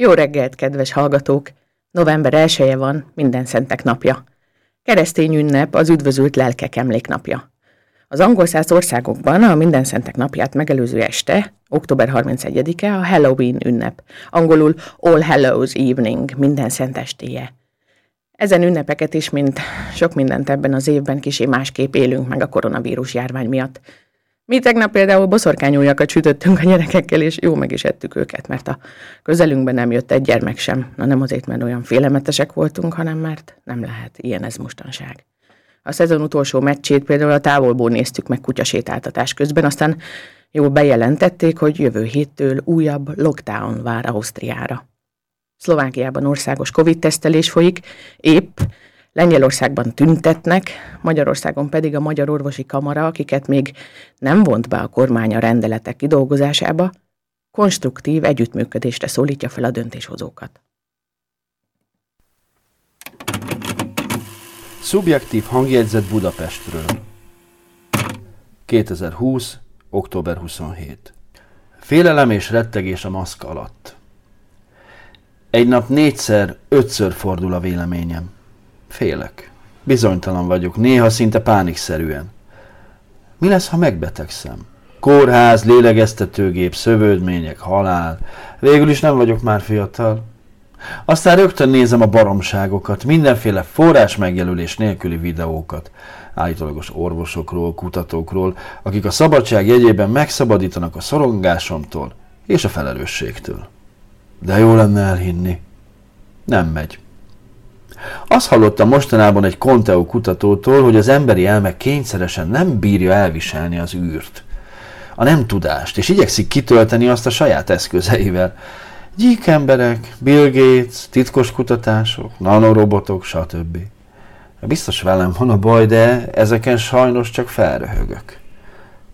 Jó reggelt, kedves hallgatók! November 1 van, minden szentek napja. Keresztény ünnep az üdvözült lelkek emléknapja. Az angol száz országokban a minden szentek napját megelőző este, október 31-e a Halloween ünnep, angolul All Hallows Evening, minden szent estéje. Ezen ünnepeket is, mint sok mindent ebben az évben kisé másképp élünk meg a koronavírus járvány miatt. Mi tegnap például boszorkányújakat sütöttünk a gyerekekkel, és jó meg is ettük őket, mert a közelünkben nem jött egy gyermek sem. Na nem azért, mert olyan félelmetesek voltunk, hanem mert nem lehet. Ilyen ez mostanság. A szezon utolsó meccsét például a távolból néztük meg kutyasétáltatás közben, aztán jól bejelentették, hogy jövő héttől újabb lockdown vár Ausztriára. Szlovákiában országos Covid-tesztelés folyik, épp Lengyelországban tüntetnek, Magyarországon pedig a Magyar Orvosi Kamara, akiket még nem vont be a kormány a rendeletek kidolgozásába, konstruktív együttműködésre szólítja fel a döntéshozókat. Szubjektív hangjegyzet Budapestről. 2020. október 27. Félelem és rettegés a maszk alatt. Egy nap négyszer, ötször fordul a véleményem. Félek. Bizonytalan vagyok, néha szinte pánikszerűen. Mi lesz, ha megbetegszem? Kórház, lélegeztetőgép, szövődmények, halál. Végül is nem vagyok már fiatal. Aztán rögtön nézem a baromságokat, mindenféle forrás megjelölés nélküli videókat, állítólagos orvosokról, kutatókról, akik a szabadság jegyében megszabadítanak a szorongásomtól és a felelősségtől. De jó lenne elhinni. Nem megy. Azt hallottam mostanában egy Conteo kutatótól, hogy az emberi elme kényszeresen nem bírja elviselni az űrt, a nem tudást, és igyekszik kitölteni azt a saját eszközeivel. Gyík emberek, Bill Gates, titkos kutatások, nanorobotok, stb. Biztos velem van a baj, de ezeken sajnos csak felröhögök.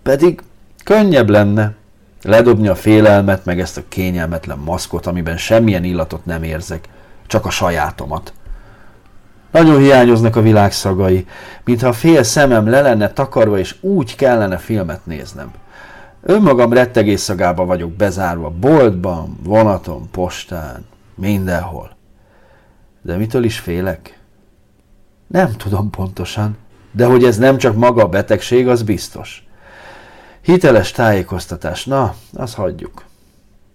Pedig könnyebb lenne ledobni a félelmet, meg ezt a kényelmetlen maszkot, amiben semmilyen illatot nem érzek, csak a sajátomat. Nagyon hiányoznak a világ szagai, mintha fél szemem le lenne takarva, és úgy kellene filmet néznem. Önmagam rettegés szagába vagyok bezárva, boltban, vonaton, postán, mindenhol. De mitől is félek? Nem tudom pontosan, de hogy ez nem csak maga a betegség, az biztos. Hiteles tájékoztatás, na, azt hagyjuk.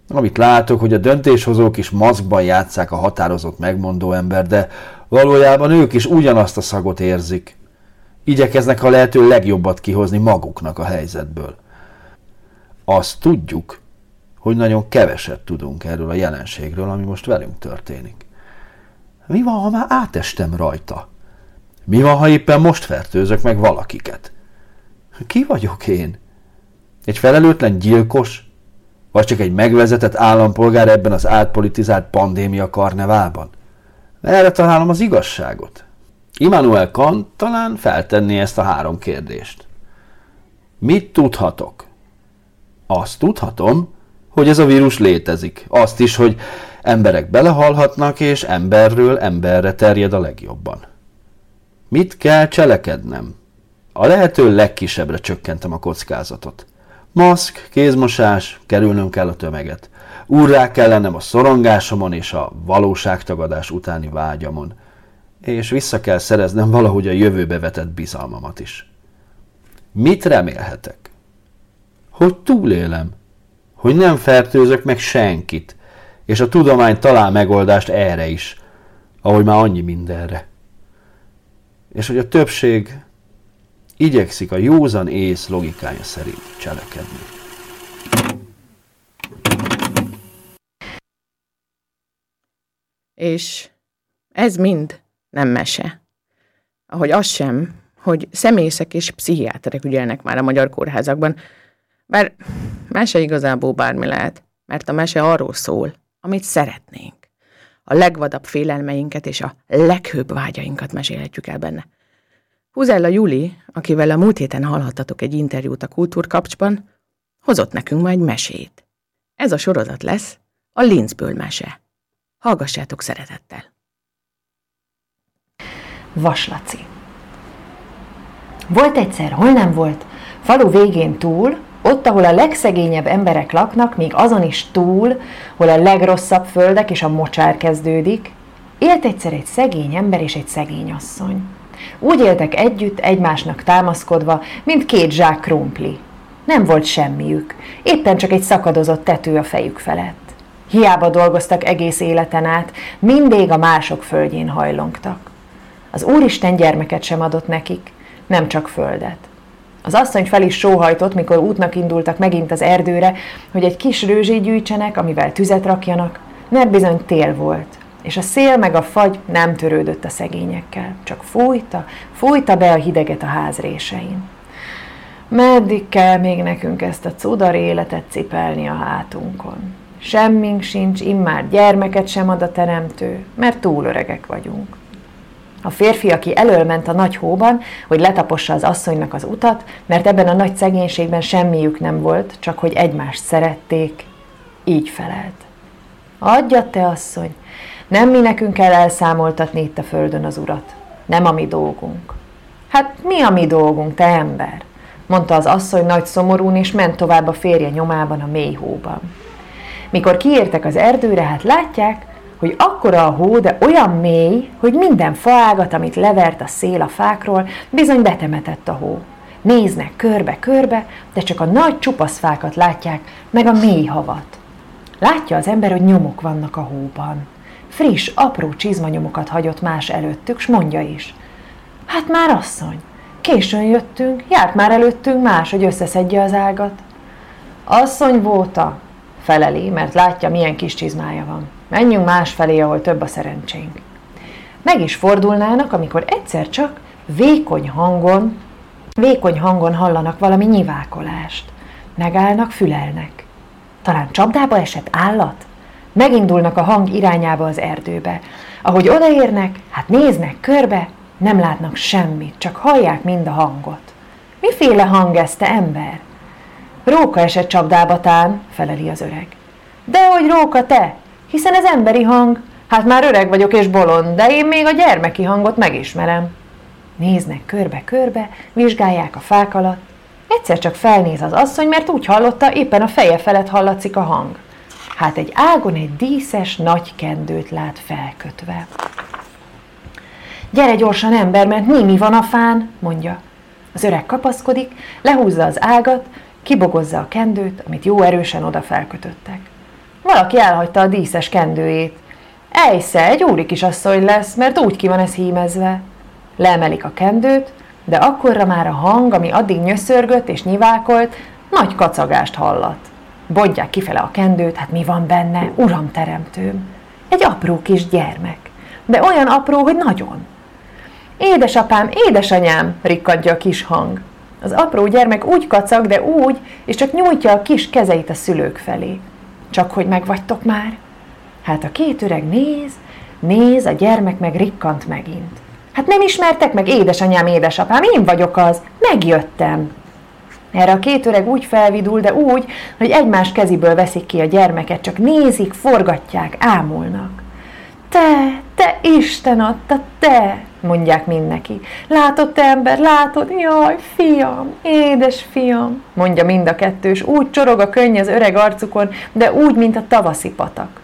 Amit látok, hogy a döntéshozók is maszkban játszák a határozott megmondó ember, de valójában ők is ugyanazt a szagot érzik. Igyekeznek a lehető legjobbat kihozni maguknak a helyzetből. Azt tudjuk, hogy nagyon keveset tudunk erről a jelenségről, ami most velünk történik. Mi van, ha már átestem rajta? Mi van, ha éppen most fertőzök meg valakiket? Ki vagyok én? Egy felelőtlen gyilkos, vagy csak egy megvezetett állampolgár ebben az átpolitizált pandémia karneválban? Erre találom az igazságot. Immanuel Kant talán feltenné ezt a három kérdést. Mit tudhatok? Azt tudhatom, hogy ez a vírus létezik. Azt is, hogy emberek belehalhatnak, és emberről emberre terjed a legjobban. Mit kell cselekednem? A lehető legkisebbre csökkentem a kockázatot. Maszk, kézmosás, kerülnöm kell a tömeget. Úrrá kell lennem a szorongásomon és a valóságtagadás utáni vágyamon. És vissza kell szereznem valahogy a jövőbe vetett bizalmamat is. Mit remélhetek? Hogy túlélem. Hogy nem fertőzök meg senkit. És a tudomány talál megoldást erre is. Ahogy már annyi mindenre. És hogy a többség igyekszik a józan ész logikája szerint cselekedni. És ez mind nem mese. Ahogy az sem, hogy személyszek és pszichiáterek ügyelnek már a magyar kórházakban, bár mese igazából bármi lehet, mert a mese arról szól, amit szeretnénk. A legvadabb félelmeinket és a leghőbb vágyainkat mesélhetjük el benne. Huzella Juli, akivel a múlt héten hallhattatok egy interjút a Kultúrkapcsban, hozott nekünk ma egy mesét. Ez a sorozat lesz a Linzből mese. Hallgassátok szeretettel! Vaslaci Volt egyszer, hol nem volt, falu végén túl, Ott, ahol a legszegényebb emberek laknak, még azon is túl, hol a legrosszabb földek és a mocsár kezdődik, élt egyszer egy szegény ember és egy szegény asszony. Úgy éltek együtt, egymásnak támaszkodva, mint két zsák krumpli. Nem volt semmiük, éppen csak egy szakadozott tető a fejük felett. Hiába dolgoztak egész életen át, mindig a mások földjén hajlongtak. Az Úristen gyermeket sem adott nekik, nem csak földet. Az asszony fel is sóhajtott, mikor útnak indultak megint az erdőre, hogy egy kis rőzsét gyűjtsenek, amivel tüzet rakjanak, mert bizony tél volt, és a szél meg a fagy nem törődött a szegényekkel, csak fújta, fújta be a hideget a ház résein. Meddig kell még nekünk ezt a cudar életet cipelni a hátunkon? Semmink sincs, immár gyermeket sem ad a teremtő, mert túl öregek vagyunk. A férfi, aki elölment a nagy hóban, hogy letapossa az asszonynak az utat, mert ebben a nagy szegénységben semmiük nem volt, csak hogy egymást szerették, így felelt. Adja te, asszony, nem mi nekünk kell elszámoltatni itt a földön az urat. Nem a mi dolgunk. Hát mi a mi dolgunk, te ember? mondta az asszony nagy szomorún, és ment tovább a férje nyomában a mély hóban. Mikor kiértek az erdőre, hát látják, hogy akkora a hó, de olyan mély, hogy minden faágat, amit levert a szél a fákról, bizony betemetett a hó. Néznek körbe-körbe, de csak a nagy csupaszfákat látják, meg a mély havat. Látja az ember, hogy nyomok vannak a hóban. Friss, apró csizmanyomokat hagyott más előttük, s mondja is. Hát már asszony, későn jöttünk, járt már előttünk más, hogy összeszedje az ágat. Asszony volta, feleli, mert látja, milyen kis csizmája van. Menjünk más felé, ahol több a szerencsénk. Meg is fordulnának, amikor egyszer csak vékony hangon, vékony hangon hallanak valami nyivákolást. Megállnak, fülelnek. Talán csapdába esett állat? Megindulnak a hang irányába az erdőbe. Ahogy odaérnek, hát néznek körbe, nem látnak semmit, csak hallják mind a hangot. Miféle hang ez, te ember? Róka esett csapdába tán, feleli az öreg. Dehogy róka te, hiszen ez emberi hang. Hát már öreg vagyok és bolond, de én még a gyermeki hangot megismerem. Néznek körbe-körbe, vizsgálják a fák alatt. Egyszer csak felnéz az asszony, mert úgy hallotta, éppen a feje felett hallatszik a hang. Hát egy ágon egy díszes nagy kendőt lát felkötve. Gyere gyorsan, ember, mert mi van a fán, mondja. Az öreg kapaszkodik, lehúzza az ágat, kibogozza a kendőt, amit jó erősen oda felkötöttek. Valaki elhagyta a díszes kendőjét. Ejsze, egy úri kisasszony lesz, mert úgy ki van ez hímezve. Leemelik a kendőt, de akkorra már a hang, ami addig nyöszörgött és nyivákolt, nagy kacagást hallat. Bodják kifele a kendőt, hát mi van benne, uram teremtőm? Egy apró kis gyermek, de olyan apró, hogy nagyon. Édesapám, édesanyám, rikkadja a kis hang. Az apró gyermek úgy kacag, de úgy, és csak nyújtja a kis kezeit a szülők felé. Csak hogy megvagytok már? Hát a két öreg néz, néz, a gyermek meg rikkant megint. Hát nem ismertek meg édesanyám, édesapám, én vagyok az, megjöttem. Erre a két öreg úgy felvidul, de úgy, hogy egymás keziből veszik ki a gyermeket, csak nézik, forgatják, ámulnak. Te, te Isten adta, te, mondják mindenki. Látod, te ember, látod? Jaj, fiam, édes fiam, mondja mind a kettős. Úgy csorog a könny az öreg arcukon, de úgy, mint a tavaszi patak.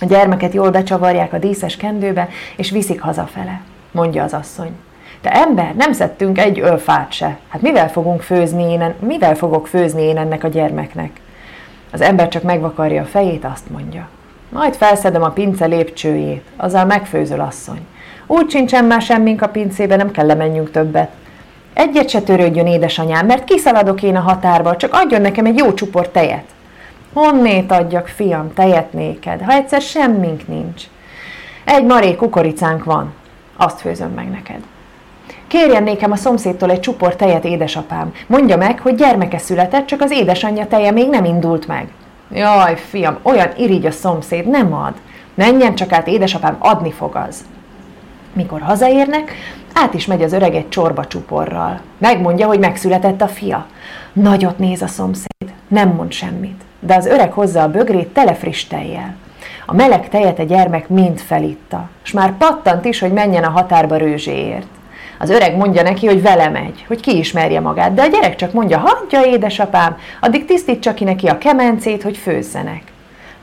A gyermeket jól becsavarják a díszes kendőbe, és viszik hazafele, mondja az asszony. De ember, nem szedtünk egy ölfát se. Hát mivel fogunk főzni én, mivel fogok főzni én ennek a gyermeknek? Az ember csak megvakarja a fejét, azt mondja. Majd felszedem a pince lépcsőjét, azzal megfőzöl asszony. Úgy sincsen már semmink a pincébe, nem kell lemenjünk többet. Egyet se törődjön, édesanyám, mert kiszaladok én a határba, csak adjon nekem egy jó csupor tejet. Honnét adjak, fiam, tejet néked, ha egyszer semmink nincs. Egy marék kukoricánk van, azt főzöm meg neked. Kérjen nékem a szomszédtól egy csupor tejet, édesapám. Mondja meg, hogy gyermeke született, csak az édesanyja teje még nem indult meg. Jaj, fiam, olyan irigy a szomszéd, nem ad. Menjen csak át, édesapám, adni fog az. Mikor hazaérnek, át is megy az öreg egy csorba csuporral. Megmondja, hogy megszületett a fia. Nagyot néz a szomszéd, nem mond semmit. De az öreg hozza a bögrét tele friss tejjel. A meleg tejet a gyermek mind felitta, és már pattant is, hogy menjen a határba rőzséért. Az öreg mondja neki, hogy vele megy, hogy kiismerje magát, de a gyerek csak mondja, hagyja édesapám, addig tisztítsa ki neki a kemencét, hogy főzzenek.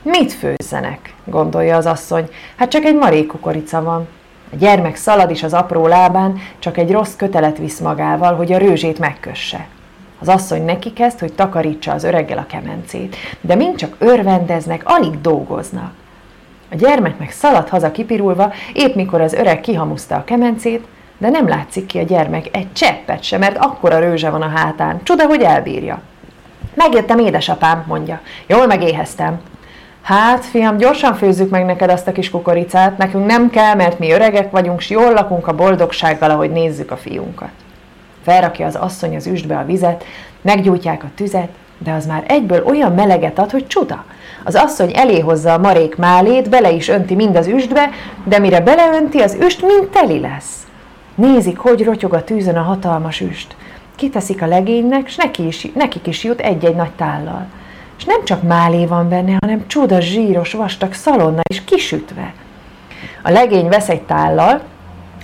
Mit főzzenek? gondolja az asszony. Hát csak egy marék kukorica van. A gyermek szalad is az apró lábán, csak egy rossz kötelet visz magával, hogy a rőzsét megkösse. Az asszony neki kezd, hogy takarítsa az öreggel a kemencét, de mind csak örvendeznek, alig dolgoznak. A gyermek meg szalad haza kipirulva, épp mikor az öreg kihamuszta a kemencét, de nem látszik ki a gyermek egy cseppet sem, mert akkora rőzse van a hátán. Csuda, hogy elbírja. Megjöttem, édesapám, mondja. Jól megéheztem. Hát, fiam, gyorsan főzzük meg neked azt a kis kukoricát, nekünk nem kell, mert mi öregek vagyunk, s jól lakunk a boldogsággal, ahogy nézzük a fiunkat. Felrakja az asszony az üstbe a vizet, meggyújtják a tüzet, de az már egyből olyan meleget ad, hogy csuda. Az asszony elé hozza a marék málét, bele is önti mind az üstbe, de mire beleönti, az üst mind teli lesz. Nézik, hogy rotyog a tűzön a hatalmas üst. Kiteszik a legénynek, s neki is, nekik is jut egy-egy nagy tállal. És nem csak málé van benne, hanem csuda zsíros, vastag szalonna is kisütve. A legény vesz egy tállal,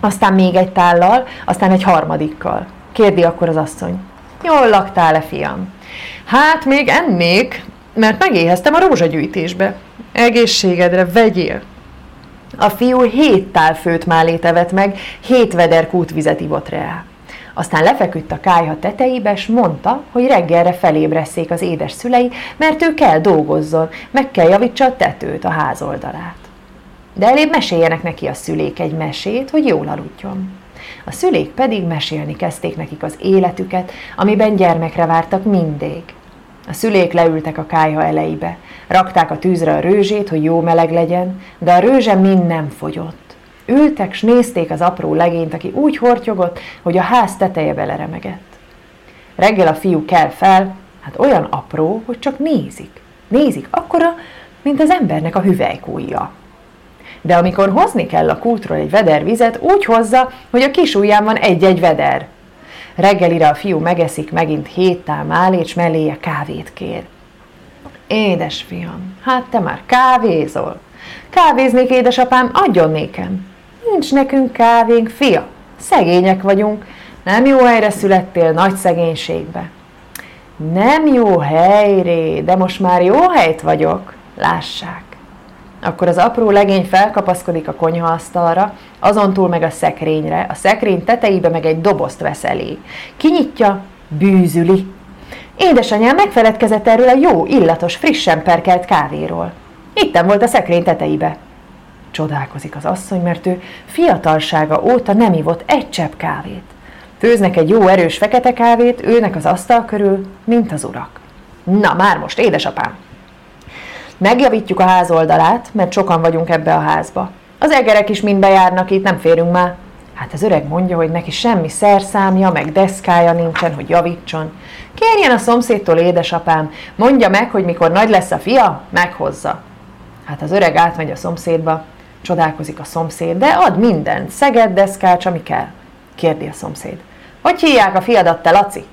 aztán még egy tállal, aztán egy harmadikkal. Kérdi akkor az asszony. Jól laktál-e, fiam? Hát még ennék, mert megéheztem a rózsagyűjtésbe. Egészségedre vegyél! A fiú hét tál főt málét evett meg, hét veder kútvizet ivott rá. Aztán lefeküdt a kájha tetejébe, és mondta, hogy reggelre felébreszék az édes szülei, mert ő kell dolgozzon, meg kell javítsa a tetőt, a házoldalát. De elébb meséljenek neki a szülék egy mesét, hogy jól aludjon. A szülék pedig mesélni kezdték nekik az életüket, amiben gyermekre vártak mindig. A szülék leültek a kájha elejébe, rakták a tűzre a rőzsét, hogy jó meleg legyen, de a rőzse mind nem fogyott. Ültek, s nézték az apró legényt, aki úgy hortyogott, hogy a ház teteje beleremegett. Reggel a fiú kell fel, hát olyan apró, hogy csak nézik. Nézik akkora, mint az embernek a hüvelykújja. De amikor hozni kell a kútról egy veder vizet, úgy hozza, hogy a kis ujján van egy-egy veder. Reggelire a fiú megeszik megint hét tál málét, s melléje kávét kér. Édes fiam, hát te már kávézol. Kávéznék, édesapám, adjon nékem. Nincs nekünk kávénk, fia. Szegények vagyunk. Nem jó helyre születtél, nagy szegénységbe. Nem jó helyré, de most már jó helyt vagyok. Lássák. Akkor az apró legény felkapaszkodik a konyhaasztalra, azon túl meg a szekrényre, a szekrény tetejébe meg egy dobozt vesz elé. Kinyitja, bűzüli. Édesanyám megfeledkezett erről a jó, illatos, frissen perkelt kávéról. Itten volt a szekrény tetejébe. Csodálkozik az asszony, mert ő fiatalsága óta nem ivott egy csepp kávét. Főznek egy jó erős fekete kávét, őnek az asztal körül, mint az urak. Na már most, édesapám! Megjavítjuk a ház oldalát, mert sokan vagyunk ebbe a házba. Az egerek is mind bejárnak itt, nem férünk már. Hát az öreg mondja, hogy neki semmi szerszámja, meg deszkája nincsen, hogy javítson. Kérjen a szomszédtól, édesapám, mondja meg, hogy mikor nagy lesz a fia, meghozza. Hát az öreg átmegy a szomszédba, csodálkozik a szomszéd, de ad mindent, szeged, deszkács, ami kell. Kérdi a szomszéd. Hogy hívják a fiadat, te Laci?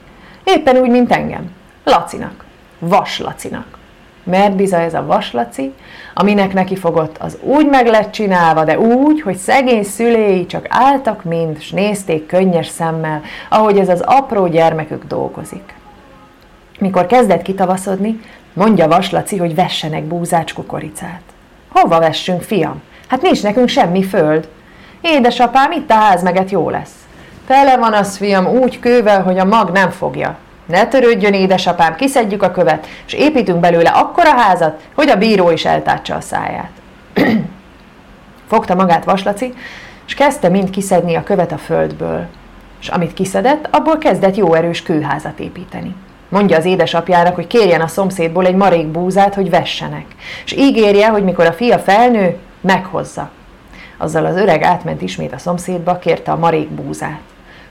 Éppen úgy, mint engem. Lacinak. Vas Lacinak mert bizony ez a vaslaci, aminek neki fogott, az úgy meg lett csinálva, de úgy, hogy szegény szüléi csak álltak mind, s nézték könnyes szemmel, ahogy ez az apró gyermekük dolgozik. Mikor kezdett kitavaszodni, mondja Vaslaci, hogy vessenek búzács kukoricát. Hova vessünk, fiam? Hát nincs nekünk semmi föld. Édesapám, itt a házmeget jó lesz. Tele van az, fiam, úgy kővel, hogy a mag nem fogja. Ne törődjön, édesapám, kiszedjük a követ, és építünk belőle akkora házat, hogy a bíró is eltátsa a száját. Fogta magát Vaslaci, és kezdte mind kiszedni a követ a földből. És amit kiszedett, abból kezdett jó erős kőházat építeni. Mondja az édesapjának, hogy kérjen a szomszédból egy marék búzát, hogy vessenek. És ígérje, hogy mikor a fia felnő, meghozza. Azzal az öreg átment ismét a szomszédba, kérte a marék búzát.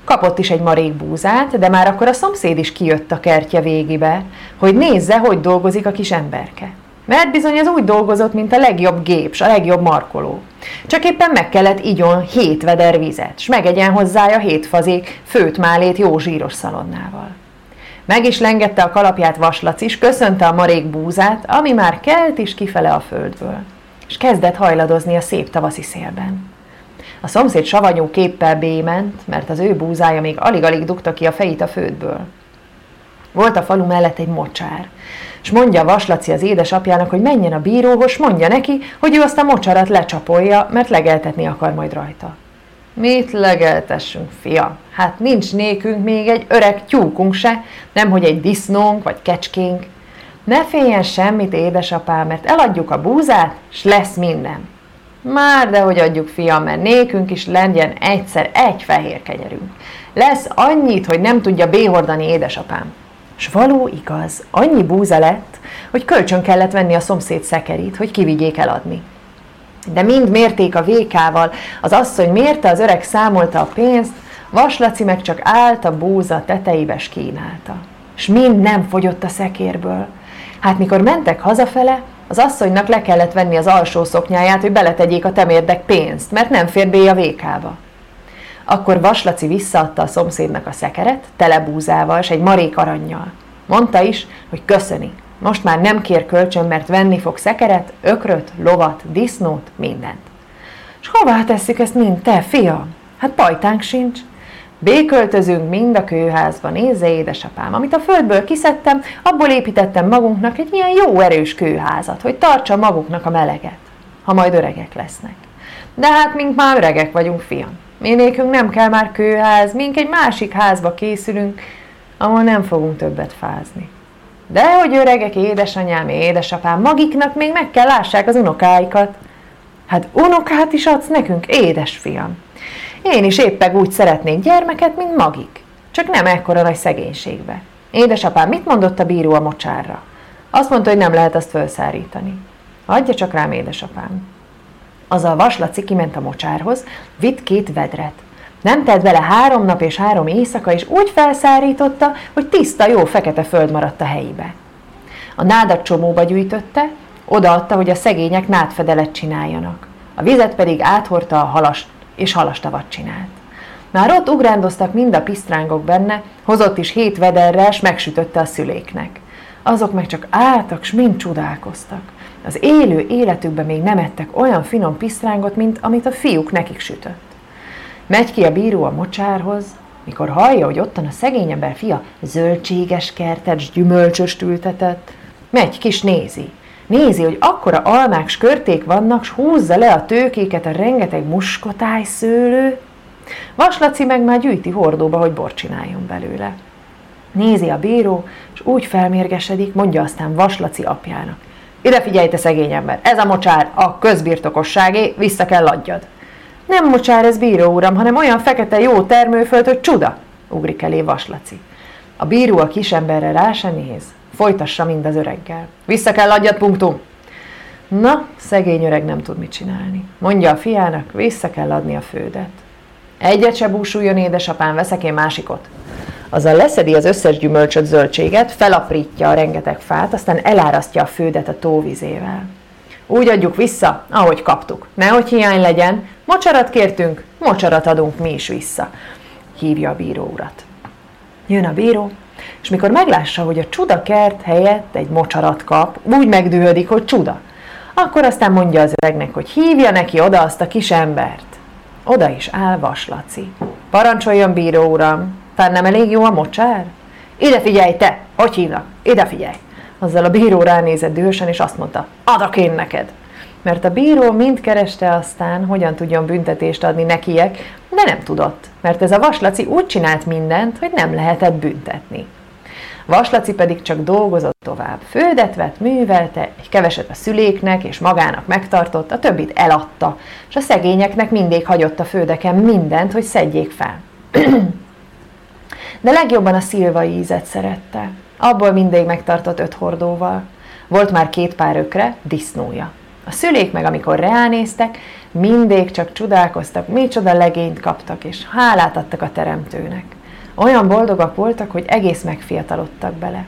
Kapott is egy marék búzát, de már akkor a szomszéd is kijött a kertje végébe, hogy nézze, hogy dolgozik a kis emberke. Mert bizony az úgy dolgozott, mint a legjobb gép, a legjobb markoló. Csak éppen meg kellett igyon hét veder vizet, s megegyen hozzája hét fazék főt málét jó zsíros szalonnával. Meg is lengette a kalapját vaslac is, köszönte a marék búzát, ami már kelt is kifele a földből, és kezdett hajladozni a szép tavaszi szélben. A szomszéd savanyú képpel bément, mert az ő búzája még alig-alig dugta ki a fejét a földből. Volt a falu mellett egy mocsár, és mondja vaslaci az édesapjának, hogy menjen a bíróhoz, mondja neki, hogy ő azt a mocsarat lecsapolja, mert legeltetni akar majd rajta. Mit legeltessünk, fia? Hát nincs nékünk még egy öreg tyúkunk se, nemhogy egy disznónk vagy kecskénk. Ne féljen semmit, édesapám, mert eladjuk a búzát, s lesz minden. Már de hogy adjuk, fiam, mert nékünk is legyen egyszer egy fehér kenyerünk. Lesz annyit, hogy nem tudja béhordani édesapám. S való igaz, annyi búza lett, hogy kölcsön kellett venni a szomszéd szekerít, hogy kivigyék eladni. De mind mérték a vékával, az asszony mérte, az öreg számolta a pénzt, Vaslaci meg csak állt a búza tetejébe kínálta. S mind nem fogyott a szekérből. Hát mikor mentek hazafele, az asszonynak le kellett venni az alsó szoknyáját, hogy beletegyék a temérdek pénzt, mert nem fér bé a vékába. Akkor Vaslaci visszaadta a szomszédnak a szekeret, tele búzával, és egy marék aranyjal. Mondta is, hogy köszöni. Most már nem kér kölcsön, mert venni fog szekeret, ökröt, lovat, disznót, mindent. És hová tesszük ezt mind, te, fiam? Hát pajtánk sincs. Béköltözünk mind a kőházban, nézze édesapám, amit a földből kiszedtem, abból építettem magunknak egy ilyen jó erős kőházat, hogy tartsa maguknak a meleget, ha majd öregek lesznek. De hát mink már öregek vagyunk, fiam. Minékünk nem kell már kőház, mink egy másik házba készülünk, ahol nem fogunk többet fázni. De hogy öregek, édesanyám, édesapám, magiknak még meg kell lássák az unokáikat. Hát unokát is adsz nekünk, édesfiam. Én is éppen úgy szeretnék gyermeket, mint magik. Csak nem ekkora nagy szegénységbe. Édesapám, mit mondott a bíró a mocsárra? Azt mondta, hogy nem lehet azt felszárítani. Adja csak rám, édesapám. Az a vaslaci kiment a mocsárhoz, vitt két vedret. Nem tett vele három nap és három éjszaka, és úgy felszárította, hogy tiszta, jó fekete föld maradt a helyébe. A nádat csomóba gyűjtötte, odaadta, hogy a szegények nádfedelet csináljanak. A vizet pedig áthordta a halast, és halastavat csinált. Már ott ugrándoztak mind a pisztrángok benne, hozott is hét vederre, s megsütötte a szüléknek. Azok meg csak álltak, s mind csodálkoztak. Az élő életükben még nem ettek olyan finom pisztrángot, mint amit a fiúk nekik sütött. Megy ki a bíró a mocsárhoz, mikor hallja, hogy ottan a szegény ember fia zöldséges kertet, gyümölcsöst ültetett, megy kis nézi. Nézi, hogy akkora almák körték vannak, s húzza le a tőkéket a rengeteg muskotáj szőlő. Vaslaci meg már gyűjti hordóba, hogy bor csináljon belőle. Nézi a bíró, és úgy felmérgesedik, mondja aztán Vaslaci apjának. Ide figyelj, te szegény ember, ez a mocsár a közbirtokosságé, vissza kell adjad. Nem mocsár ez, bíró uram, hanem olyan fekete jó termőföld, hogy csuda, ugrik elé Vaslaci. A bíró a kisemberre rá se néz, folytassa mind az öreggel. Vissza kell adjad, punktum. Na, szegény öreg nem tud mit csinálni. Mondja a fiának, vissza kell adni a földet. Egyet se búsuljon, édesapám, veszek én másikot. Azzal leszedi az összes gyümölcsöt, zöldséget, felaprítja a rengeteg fát, aztán elárasztja a földet a tóvizével. Úgy adjuk vissza, ahogy kaptuk. Nehogy hiány legyen, mocsarat kértünk, mocsarat adunk mi is vissza. Hívja a bíró urat. Jön a bíró, és mikor meglássa, hogy a csuda kert helyett egy mocsarat kap, úgy megdühödik, hogy csuda. Akkor aztán mondja az öregnek, hogy hívja neki oda azt a kis embert. Oda is áll Vaslaci. Parancsoljon, bíró uram, fán nem elég jó a mocsár? Ide figyelj, te! Hogy hívnak? Ide figyelj! Azzal a bíró ránézett dühösen, és azt mondta, adok én neked. Mert a bíró mind kereste aztán, hogyan tudjon büntetést adni nekiek, de nem tudott, mert ez a vaslaci úgy csinált mindent, hogy nem lehetett büntetni. Vaslaci pedig csak dolgozott tovább. Földet vett, művelte, egy keveset a szüléknek és magának megtartott, a többit eladta, és a szegényeknek mindig hagyott a földeken mindent, hogy szedjék fel. De legjobban a szilvai ízet szerette. Abból mindig megtartott öt hordóval. Volt már két pár ökre, disznója. A szülék meg, amikor reálnéztek, mindig csak csodálkoztak, micsoda legényt kaptak, és hálát adtak a teremtőnek. Olyan boldogak voltak, hogy egész megfiatalodtak bele.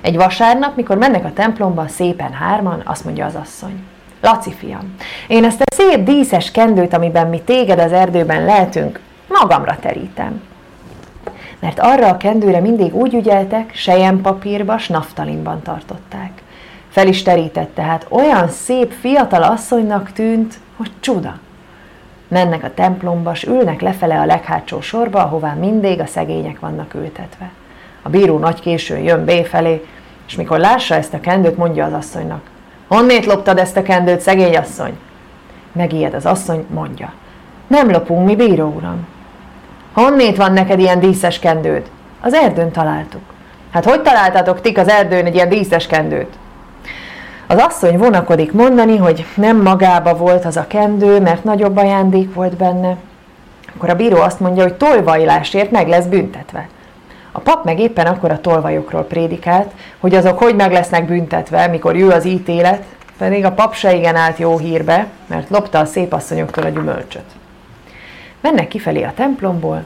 Egy vasárnap, mikor mennek a templomba szépen hárman, azt mondja az asszony. Laci fiam, én ezt a szép díszes kendőt, amiben mi téged az erdőben lehetünk, magamra terítem. Mert arra a kendőre mindig úgy ügyeltek, sejempapírba, s naftalinban tartották. Fel is terített, tehát olyan szép fiatal asszonynak tűnt, hogy csuda. Mennek a templomba, s ülnek lefele a leghátsó sorba, ahová mindig a szegények vannak ültetve. A bíró nagy későn jön B felé, és mikor lássa ezt a kendőt, mondja az asszonynak. Honnét loptad ezt a kendőt, szegény asszony? Megijed az asszony, mondja. Nem lopunk mi, bíró uram. Honnét van neked ilyen díszes kendőd? Az erdőn találtuk. Hát hogy találtatok tik az erdőn egy ilyen díszes kendőt? Az asszony vonakodik mondani, hogy nem magába volt az a kendő, mert nagyobb ajándék volt benne. Akkor a bíró azt mondja, hogy tolvajlásért meg lesz büntetve. A pap meg éppen akkor a tolvajokról prédikált, hogy azok hogy meg lesznek büntetve, mikor jő az ítélet, pedig a pap se igen állt jó hírbe, mert lopta a szép asszonyoktól a gyümölcsöt. Mennek kifelé a templomból,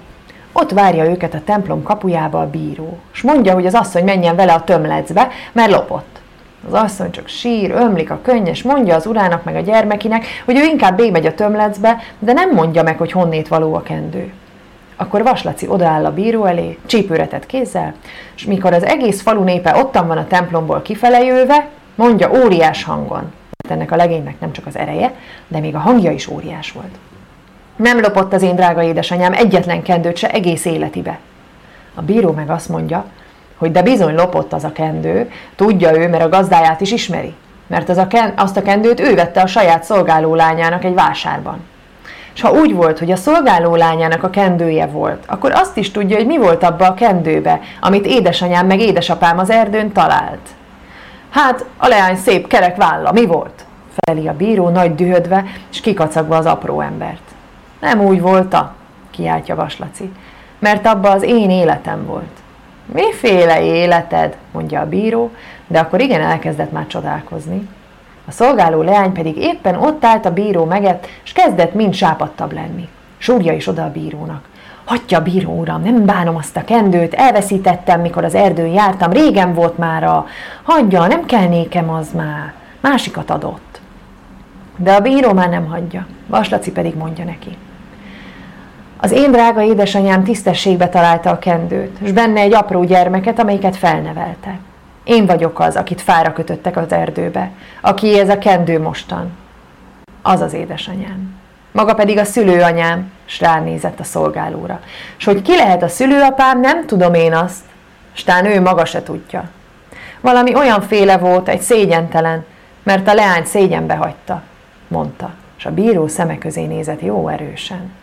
ott várja őket a templom kapujába a bíró, és mondja, hogy az asszony menjen vele a tömlecbe, mert lopott. Az asszony csak sír, ömlik a könnyes, mondja az urának meg a gyermekinek, hogy ő inkább bémegy a tömlecbe, de nem mondja meg, hogy honnét való a kendő. Akkor Vaslaci odaáll a bíró elé, csípőretet kézzel, és mikor az egész falu népe ottan van a templomból kifele jöve, mondja óriás hangon. Mert ennek a legénynek nem csak az ereje, de még a hangja is óriás volt. Nem lopott az én drága édesanyám egyetlen kendőt se egész életibe. A bíró meg azt mondja, hogy de bizony lopott az a kendő, tudja ő, mert a gazdáját is ismeri. Mert az a ken, azt a kendőt ő vette a saját szolgáló lányának egy vásárban. És ha úgy volt, hogy a szolgáló lányának a kendője volt, akkor azt is tudja, hogy mi volt abba a kendőbe, amit édesanyám meg édesapám az erdőn talált. Hát, a leány szép kerek válla, mi volt? Feleli a bíró nagy dühödve, és kikacagva az apró embert. Nem úgy volt a, kiáltja Vaslaci, mert abba az én életem volt. Miféle életed, mondja a bíró, de akkor igen elkezdett már csodálkozni. A szolgáló leány pedig éppen ott állt a bíró meget, és kezdett mind sápadtabb lenni. Súrja is oda a bírónak. Hagyja, bíró uram, nem bánom azt a kendőt, elveszítettem, mikor az erdőn jártam, régen volt már a... Hagyja, nem kell nékem az már. Másikat adott. De a bíró már nem hagyja. Vaslaci pedig mondja neki. Az én drága édesanyám tisztességbe találta a kendőt, és benne egy apró gyermeket, amelyiket felnevelte. Én vagyok az, akit fára kötöttek az erdőbe, aki ez a kendő mostan. Az az édesanyám. Maga pedig a szülőanyám, s ránézett a szolgálóra. És hogy ki lehet a szülőapám, nem tudom én azt, s tán ő maga se tudja. Valami olyan féle volt, egy szégyentelen, mert a leány szégyenbe hagyta, mondta, és a bíró szeme közé nézett jó erősen.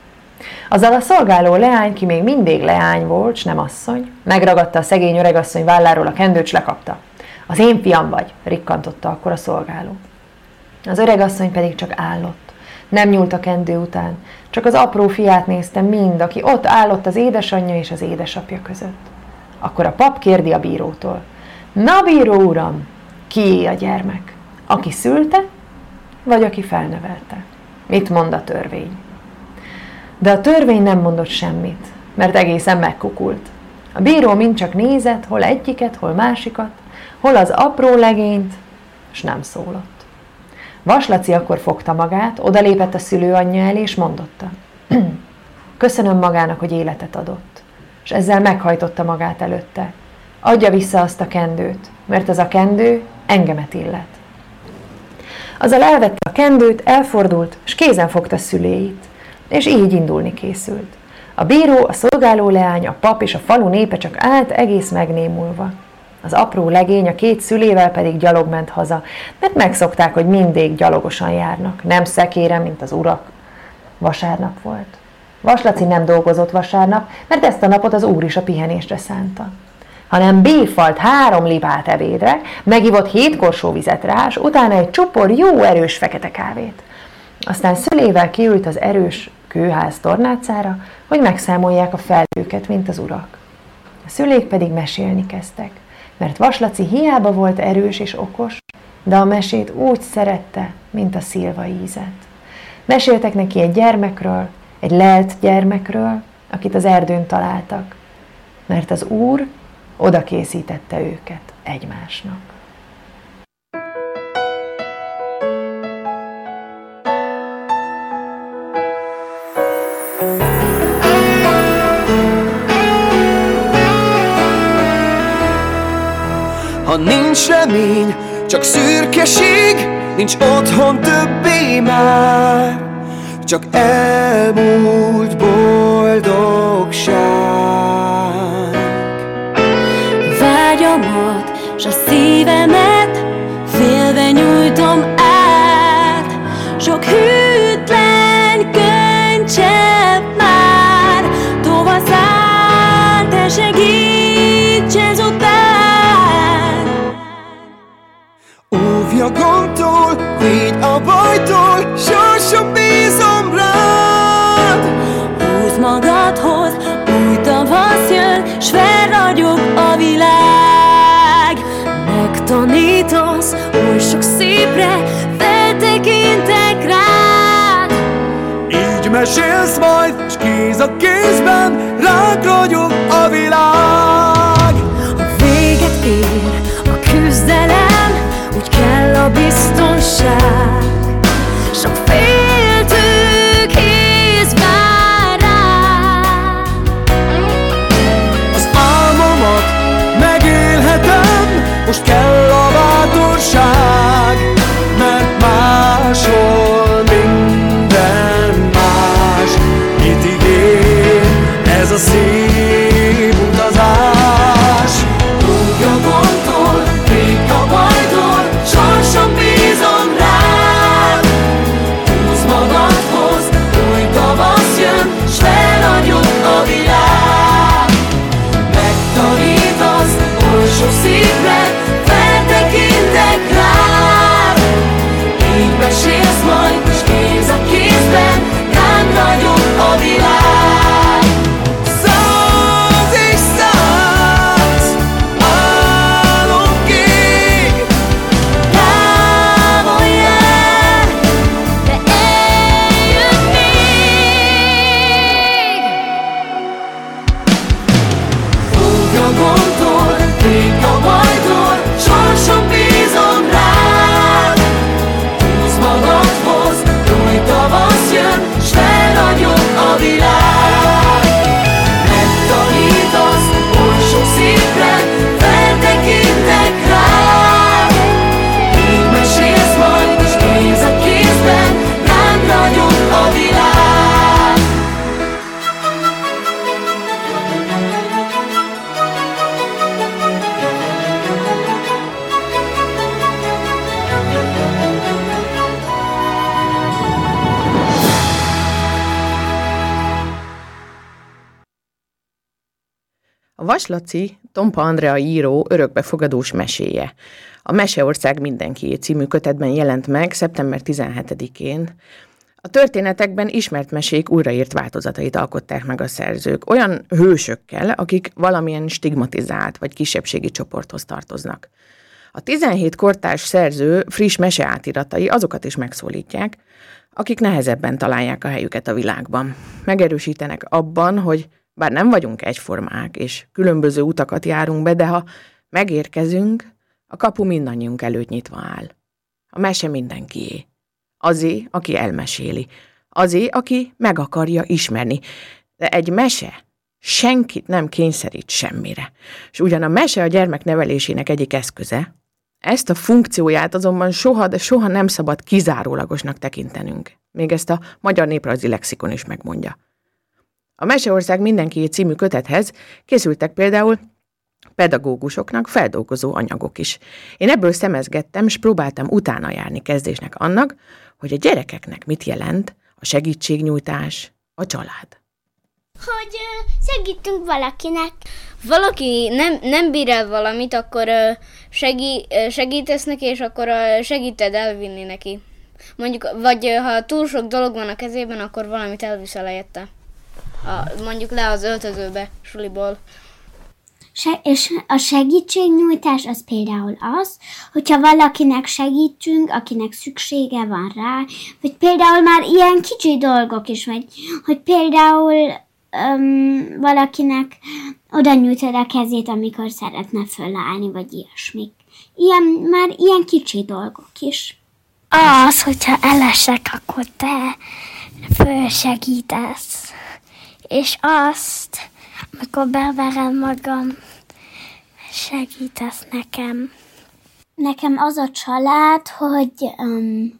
Azzal a szolgáló leány, ki még mindig leány volt, s nem asszony, megragadta a szegény öregasszony válláról a kendőt, s lekapta. Az én fiam vagy, rikkantotta akkor a szolgáló. Az öregasszony pedig csak állott. Nem nyúlt a kendő után, csak az apró fiát nézte mind, aki ott állott az édesanyja és az édesapja között. Akkor a pap kérdi a bírótól. Na, bíró uram, ki a gyermek? Aki szülte, vagy aki felnevelte? Mit mond a törvény? De a törvény nem mondott semmit, mert egészen megkukult. A bíró mind csak nézett, hol egyiket, hol másikat, hol az apró legényt, és nem szólott. Vaslaci akkor fogta magát, odalépett a szülőanyja elé, és mondotta. Köszönöm magának, hogy életet adott. És ezzel meghajtotta magát előtte. Adja vissza azt a kendőt, mert ez a kendő engemet illet. Azzal elvette a kendőt, elfordult, és kézen fogta szüléit és így indulni készült. A bíró, a szolgáló leány, a pap és a falu népe csak állt egész megnémulva. Az apró legény a két szülével pedig gyalog ment haza, mert megszokták, hogy mindig gyalogosan járnak, nem szekére, mint az urak. Vasárnap volt. Vaslaci nem dolgozott vasárnap, mert ezt a napot az úr is a pihenésre szánta hanem béfalt három libát ebédre, megivott hét korsó vizet rá, utána egy csupor jó erős fekete kávét. Aztán szülével kiült az erős kőház tornácára, hogy megszámolják a felhőket, mint az urak. A szülék pedig mesélni kezdtek, mert Vaslaci hiába volt erős és okos, de a mesét úgy szerette, mint a szilva ízet. Meséltek neki egy gyermekről, egy lelt gyermekről, akit az erdőn találtak, mert az Úr oda készítette őket egymásnak. Ha nincs remény, csak szürkeség, nincs otthon többé már csak elmúlt boldogság. Vágyamat, s a szívemet szépre, feltekintek rád. Így mesélsz majd, s kéz a kézben, ránk ragyog a világ. A véget ér a küzdelem, úgy kell a biztonság. Sok féltő A Vaslaci Tompa Andrea író örökbefogadós meséje. A Meseország mindenkié című kötetben jelent meg szeptember 17-én. A történetekben ismert mesék újraírt változatait alkották meg a szerzők, olyan hősökkel, akik valamilyen stigmatizált vagy kisebbségi csoporthoz tartoznak. A 17 kortárs szerző friss mese átiratai azokat is megszólítják, akik nehezebben találják a helyüket a világban. Megerősítenek abban, hogy bár nem vagyunk egyformák, és különböző utakat járunk be, de ha megérkezünk, a kapu mindannyiunk előtt nyitva áll. A mese mindenkié. Azé, aki elmeséli. Azé, aki meg akarja ismerni. De egy mese senkit nem kényszerít semmire. És ugyan a mese a gyermek nevelésének egyik eszköze, ezt a funkcióját azonban soha, de soha nem szabad kizárólagosnak tekintenünk. Még ezt a Magyar Néprajzi Lexikon is megmondja. A Meseország mindenki című kötethez készültek például pedagógusoknak feldolgozó anyagok is. Én ebből szemezgettem, és próbáltam utána járni kezdésnek annak, hogy a gyerekeknek mit jelent a segítségnyújtás, a család. hogy segítünk valakinek. Valaki nem, nem bír el valamit, akkor segí, segítesz neki, és akkor segíted elvinni neki. Mondjuk, vagy ha túl sok dolog van a kezében, akkor valamit elviszel helyette. A, mondjuk le az öltözőbe, suliból. Se- és a segítségnyújtás az például az, hogyha valakinek segítünk, akinek szüksége van rá, vagy például már ilyen kicsi dolgok is, vagy hogy például öm, valakinek oda nyújtod a kezét, amikor szeretne fölállni, vagy ilyesmik. Ilyen, már ilyen kicsi dolgok is. Az, hogyha elesek, akkor te fölsegítesz. És azt, amikor beverem magam, segítesz nekem. Nekem az a család, hogy um,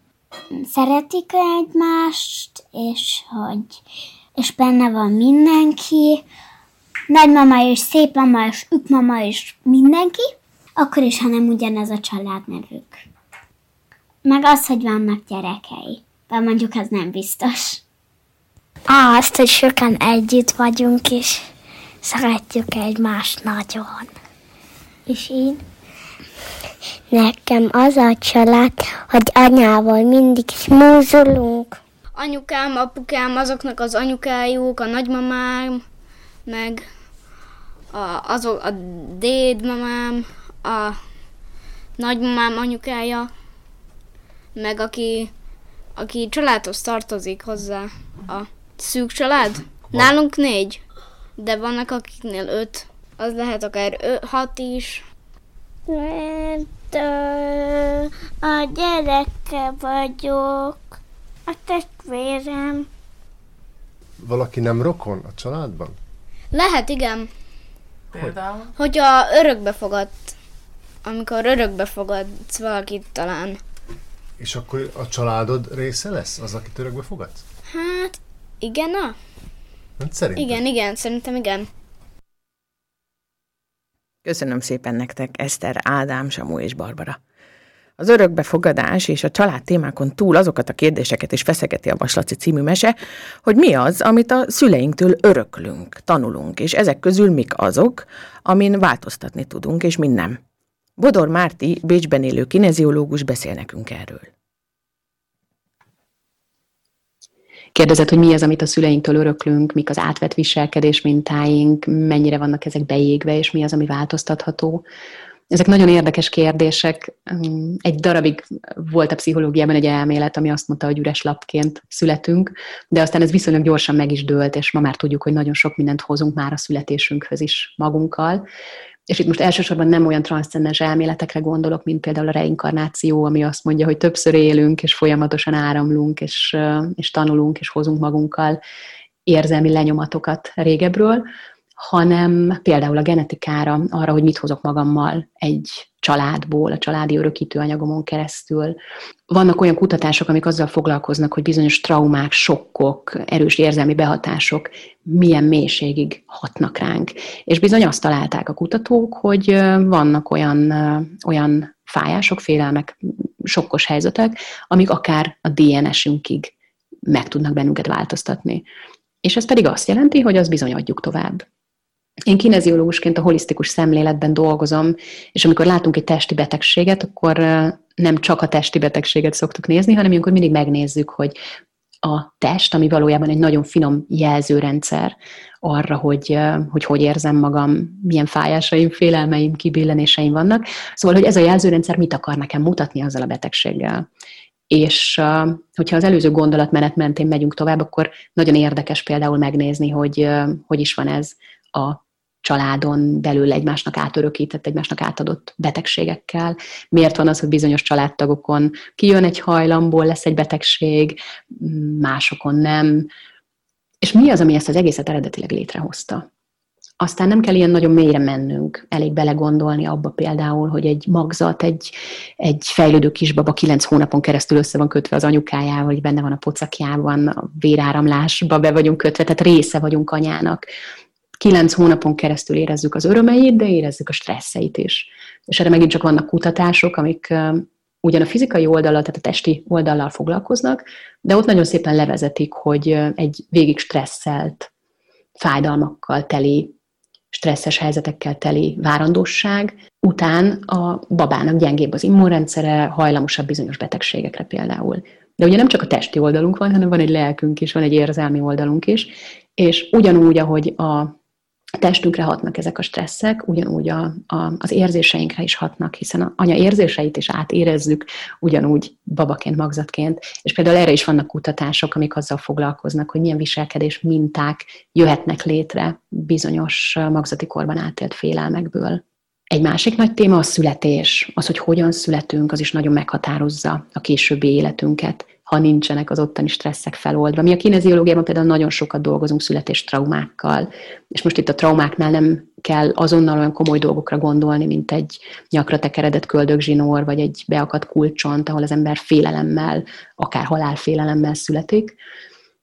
szeretik egymást, és hogy és benne van mindenki, nagymama és szép mama és mama és mindenki, akkor is, ha nem ugyanez a családnevük. Meg az, hogy vannak gyerekei. De mondjuk az nem biztos. Azt, hogy sokan együtt vagyunk, és szeretjük egymást nagyon. És én? Nekem az a család, hogy anyával mindig smúzolunk. Anyukám, apukám, azoknak az anyukájuk, a nagymamám, meg a, azok, a dédmamám, a nagymamám anyukája, meg aki, aki családhoz tartozik hozzá. A szűk család? Nálunk négy, de vannak akiknél öt. Az lehet akár ö, hat is. Mert ö, a gyereke vagyok, a testvérem. Valaki nem rokon a családban? Lehet, igen. Például? Hogyha örökbe fogad, amikor örökbe fogadsz valakit talán. És akkor a családod része lesz az, akit örökbe fogadsz? Hát, igen, na? Hát szerintem. Igen, igen, szerintem igen. Köszönöm szépen nektek, Eszter, Ádám, Samu és Barbara. Az örökbefogadás és a család témákon túl azokat a kérdéseket is feszegeti a Vaslaci című mese, hogy mi az, amit a szüleinktől öröklünk, tanulunk, és ezek közül mik azok, amin változtatni tudunk, és min nem. Bodor Márti, Bécsben élő kineziológus beszél nekünk erről. Kérdezett, hogy mi az, amit a szüleinktől öröklünk, mik az átvett viselkedés mintáink, mennyire vannak ezek beégve, és mi az, ami változtatható. Ezek nagyon érdekes kérdések. Egy darabig volt a pszichológiában egy elmélet, ami azt mondta, hogy üres lapként születünk, de aztán ez viszonylag gyorsan meg is dőlt, és ma már tudjuk, hogy nagyon sok mindent hozunk már a születésünkhöz is magunkkal. És itt most elsősorban nem olyan transzcendens elméletekre gondolok, mint például a reinkarnáció, ami azt mondja, hogy többször élünk, és folyamatosan áramlunk, és, és tanulunk, és hozunk magunkkal érzelmi lenyomatokat régebről, hanem például a genetikára, arra, hogy mit hozok magammal egy családból, a családi örökítő anyagomon keresztül. Vannak olyan kutatások, amik azzal foglalkoznak, hogy bizonyos traumák, sokkok, erős érzelmi behatások milyen mélységig hatnak ránk. És bizony azt találták a kutatók, hogy vannak olyan, olyan fájások, félelmek, sokkos helyzetek, amik akár a DNS-ünkig meg tudnak bennünket változtatni. És ez pedig azt jelenti, hogy azt bizony adjuk tovább. Én kineziológusként a holisztikus szemléletben dolgozom, és amikor látunk egy testi betegséget, akkor nem csak a testi betegséget szoktuk nézni, hanem ilyenkor mindig megnézzük, hogy a test, ami valójában egy nagyon finom jelzőrendszer arra, hogy, hogy hogy érzem magam, milyen fájásaim, félelmeim, kibillenéseim vannak. Szóval, hogy ez a jelzőrendszer mit akar nekem mutatni azzal a betegséggel. És hogyha az előző gondolatmenet mentén megyünk tovább, akkor nagyon érdekes például megnézni, hogy hogy is van ez a családon belül egymásnak átörökített, egymásnak átadott betegségekkel. Miért van az, hogy bizonyos családtagokon kijön egy hajlamból, lesz egy betegség, másokon nem. És mi az, ami ezt az egészet eredetileg létrehozta? Aztán nem kell ilyen nagyon mélyre mennünk, elég belegondolni abba például, hogy egy magzat, egy, egy fejlődő kisbaba kilenc hónapon keresztül össze van kötve az anyukájával, hogy benne van a pocakjában, a véráramlásba be vagyunk kötve, tehát része vagyunk anyának kilenc hónapon keresztül érezzük az örömeit, de érezzük a stresszeit is. És erre megint csak vannak kutatások, amik ugyan a fizikai oldalal, tehát a testi oldallal foglalkoznak, de ott nagyon szépen levezetik, hogy egy végig stresszelt, fájdalmakkal teli, stresszes helyzetekkel teli várandóság után a babának gyengébb az immunrendszere, hajlamosabb bizonyos betegségekre például. De ugye nem csak a testi oldalunk van, hanem van egy lelkünk is, van egy érzelmi oldalunk is, és ugyanúgy, ahogy a testünkre hatnak ezek a stresszek, ugyanúgy a, a, az érzéseinkre is hatnak, hiszen a anya érzéseit is átérezzük, ugyanúgy babaként, magzatként, és például erre is vannak kutatások, amik azzal foglalkoznak, hogy milyen viselkedés minták jöhetnek létre bizonyos magzati korban átélt félelmekből. Egy másik nagy téma a születés, az, hogy hogyan születünk, az is nagyon meghatározza a későbbi életünket ha nincsenek az ottani stresszek feloldva. Mi a kineziológiában például nagyon sokat dolgozunk születés traumákkal, és most itt a traumáknál nem kell azonnal olyan komoly dolgokra gondolni, mint egy nyakra tekeredett köldögzsinór, vagy egy beakadt kulcsont, ahol az ember félelemmel, akár halálfélelemmel születik,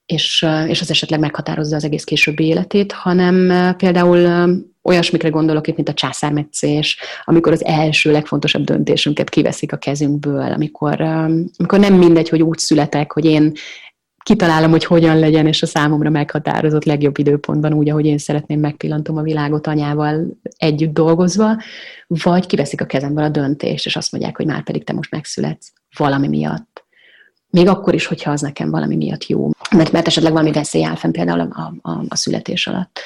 és, és az esetleg meghatározza az egész későbbi életét, hanem például olyasmikre gondolok itt, mint a császármetszés, amikor az első legfontosabb döntésünket kiveszik a kezünkből, amikor, amikor nem mindegy, hogy úgy születek, hogy én kitalálom, hogy hogyan legyen, és a számomra meghatározott legjobb időpontban, úgy, ahogy én szeretném, megpillantom a világot anyával együtt dolgozva, vagy kiveszik a kezemből a döntést, és azt mondják, hogy már pedig te most megszületsz valami miatt. Még akkor is, hogyha az nekem valami miatt jó. Mert, mert esetleg valami veszély áll fenn például a, a, a születés alatt,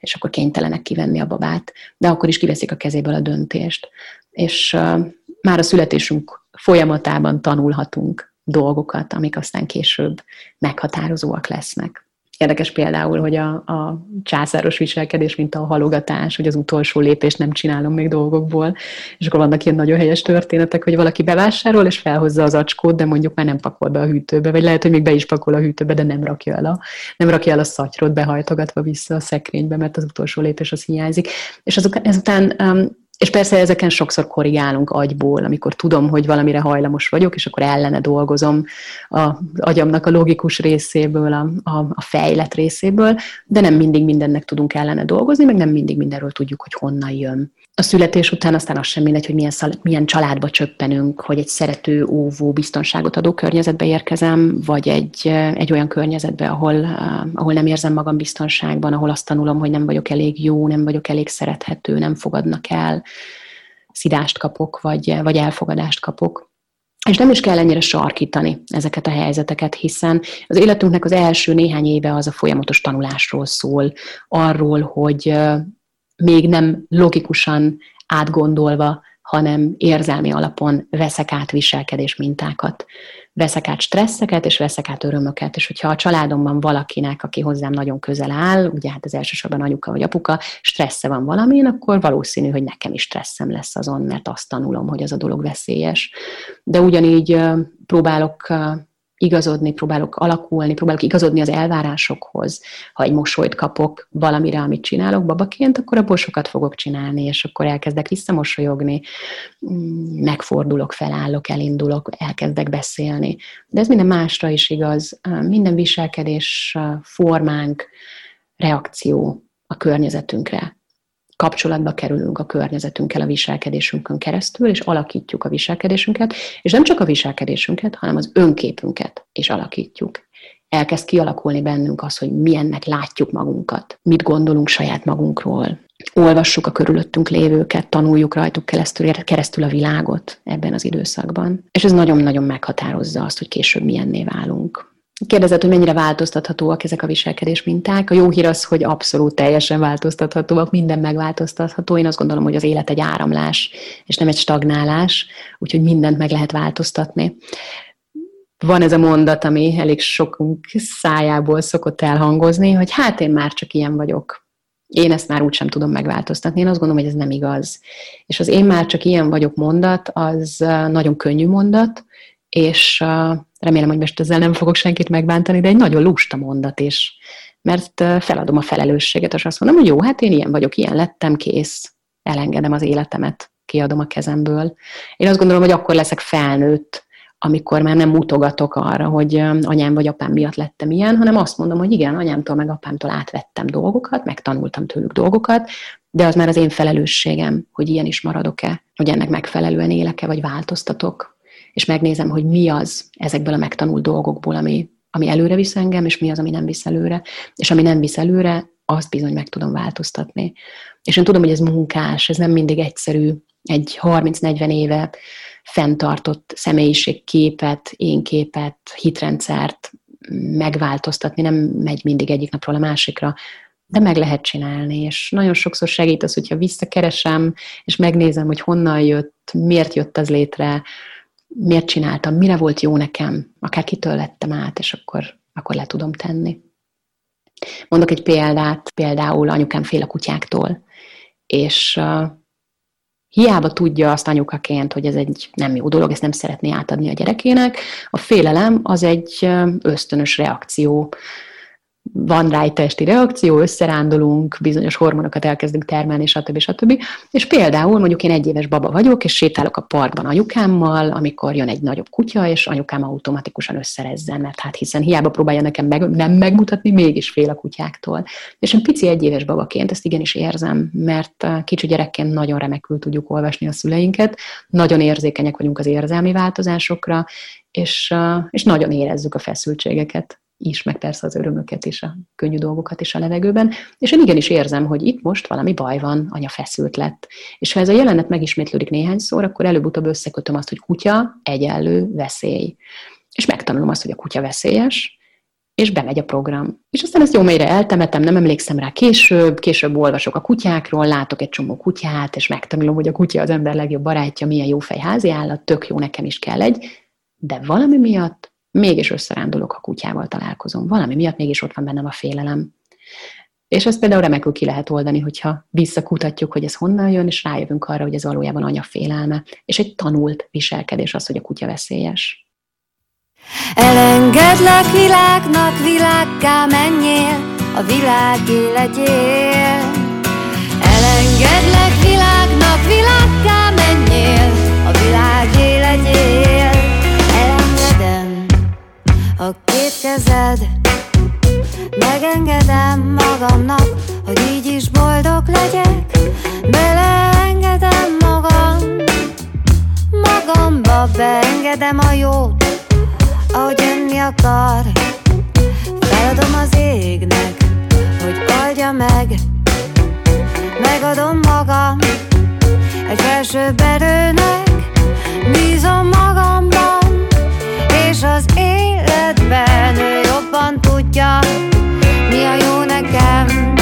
és akkor kénytelenek kivenni a babát, de akkor is kiveszik a kezéből a döntést. És uh, már a születésünk folyamatában tanulhatunk dolgokat, amik aztán később meghatározóak lesznek. Érdekes például, hogy a, a császáros viselkedés, mint a halogatás, hogy az utolsó lépést nem csinálom még dolgokból, és akkor vannak ilyen nagyon helyes történetek, hogy valaki bevásárol, és felhozza az acskót, de mondjuk már nem pakol be a hűtőbe, vagy lehet, hogy még be is pakol a hűtőbe, de nem rakja el a, nem rakja el a szatyrot behajtogatva vissza a szekrénybe, mert az utolsó lépés az hiányzik. És azok, ezután um, és persze ezeken sokszor korrigálunk agyból, amikor tudom, hogy valamire hajlamos vagyok, és akkor ellene dolgozom az agyamnak a logikus részéből, a, a, a fejlet részéből, de nem mindig mindennek tudunk ellene dolgozni, meg nem mindig mindenről tudjuk, hogy honnan jön. A születés után aztán az sem mindegy, hogy milyen, szal, milyen családba csöppenünk, hogy egy szerető, óvó, biztonságot adó környezetbe érkezem, vagy egy, egy olyan környezetbe, ahol, ahol nem érzem magam biztonságban, ahol azt tanulom, hogy nem vagyok elég jó, nem vagyok elég szerethető, nem fogadnak el, szidást kapok, vagy, vagy elfogadást kapok. És nem is kell ennyire sarkítani ezeket a helyzeteket, hiszen az életünknek az első néhány éve az a folyamatos tanulásról szól, arról, hogy még nem logikusan átgondolva, hanem érzelmi alapon veszek át viselkedés mintákat. Veszek át stresszeket, és veszek át örömöket. És hogyha a családomban valakinek, aki hozzám nagyon közel áll, ugye hát az elsősorban anyuka vagy apuka, stressze van valamin, akkor valószínű, hogy nekem is stresszem lesz azon, mert azt tanulom, hogy az a dolog veszélyes. De ugyanígy próbálok igazodni, próbálok alakulni, próbálok igazodni az elvárásokhoz. Ha egy mosolyt kapok valamire, amit csinálok babaként, akkor abból sokat fogok csinálni, és akkor elkezdek visszamosolyogni, mm, megfordulok, felállok, elindulok, elkezdek beszélni. De ez minden másra is igaz. Minden viselkedés formánk, reakció a környezetünkre kapcsolatba kerülünk a környezetünkkel, a viselkedésünkön keresztül, és alakítjuk a viselkedésünket, és nem csak a viselkedésünket, hanem az önképünket is alakítjuk. Elkezd kialakulni bennünk az, hogy milyennek látjuk magunkat, mit gondolunk saját magunkról, olvassuk a körülöttünk lévőket, tanuljuk rajtuk keresztül, keresztül a világot ebben az időszakban. És ez nagyon-nagyon meghatározza azt, hogy később milyenné válunk. Kérdezett, hogy mennyire változtathatóak ezek a viselkedés minták. A jó hír az, hogy abszolút teljesen változtathatóak, minden megváltoztatható. Én azt gondolom, hogy az élet egy áramlás, és nem egy stagnálás, úgyhogy mindent meg lehet változtatni. Van ez a mondat, ami elég sokunk szájából szokott elhangozni, hogy hát én már csak ilyen vagyok. Én ezt már úgysem tudom megváltoztatni. Én azt gondolom, hogy ez nem igaz. És az én már csak ilyen vagyok mondat, az nagyon könnyű mondat, és remélem, hogy most ezzel nem fogok senkit megbántani, de egy nagyon lusta mondat is. Mert feladom a felelősséget, és azt mondom, hogy jó, hát én ilyen vagyok, ilyen lettem, kész, elengedem az életemet, kiadom a kezemből. Én azt gondolom, hogy akkor leszek felnőtt, amikor már nem mutogatok arra, hogy anyám vagy apám miatt lettem ilyen, hanem azt mondom, hogy igen, anyámtól meg apámtól átvettem dolgokat, megtanultam tőlük dolgokat, de az már az én felelősségem, hogy ilyen is maradok-e, hogy ennek megfelelően élek-e, vagy változtatok, és megnézem, hogy mi az ezekből a megtanult dolgokból, ami, ami előre visz engem, és mi az, ami nem visz előre. És ami nem visz előre, azt bizony meg tudom változtatni. És én tudom, hogy ez munkás, ez nem mindig egyszerű, egy 30-40 éve fenntartott személyiségképet, énképet, hitrendszert megváltoztatni, nem megy mindig egyik napról a másikra, de meg lehet csinálni, és nagyon sokszor segít az, hogyha visszakeresem, és megnézem, hogy honnan jött, miért jött az létre, miért csináltam, mire volt jó nekem, akár kitől lettem át, és akkor, akkor le tudom tenni. Mondok egy példát, például anyukám fél a kutyáktól, és, Hiába tudja azt anyukaként, hogy ez egy nem jó dolog, ezt nem szeretné átadni a gyerekének. A félelem az egy ösztönös reakció van rá egy testi reakció, összerándulunk, bizonyos hormonokat elkezdünk termelni, stb. stb. És például mondjuk én egy éves baba vagyok, és sétálok a parkban anyukámmal, amikor jön egy nagyobb kutya, és anyukám automatikusan összerezzen, mert hát hiszen hiába próbálja nekem meg, nem megmutatni, mégis fél a kutyáktól. És én pici egy éves babaként ezt igenis érzem, mert kicsi gyerekként nagyon remekül tudjuk olvasni a szüleinket, nagyon érzékenyek vagyunk az érzelmi változásokra, és, és nagyon érezzük a feszültségeket is, meg persze az örömöket és a könnyű dolgokat is a levegőben, és én igenis érzem, hogy itt most valami baj van, anya feszült lett. És ha ez a jelenet megismétlődik néhányszor, akkor előbb-utóbb összekötöm azt, hogy kutya egyenlő veszély. És megtanulom azt, hogy a kutya veszélyes, és bemegy a program. És aztán ezt jó mélyre eltemetem, nem emlékszem rá később, később olvasok a kutyákról, látok egy csomó kutyát, és megtanulom, hogy a kutya az ember legjobb barátja, milyen jó fej házi állat, tök jó, nekem is kell egy, de valami miatt mégis összerándulok, ha kutyával találkozom. Valami miatt mégis ott van bennem a félelem. És ezt például remekül ki lehet oldani, hogyha visszakutatjuk, hogy ez honnan jön, és rájövünk arra, hogy ez valójában anya félelme, és egy tanult viselkedés az, hogy a kutya veszélyes. Elengedlek világnak, világgá menjél, a világ életél. Elengedlek világnak, világgá menjél, a világ életél. Elengedem a két kezed, megengedem magamnak, hogy így is boldog legyek. Beleengedem magam, magamba beengedem a jót, ahogy jönni akar. Feladom az égnek, hogy oldja meg Megadom magam egy felsőbb erőnek Bízom magamban és az életben Ő jobban tudja, mi a jó nekem.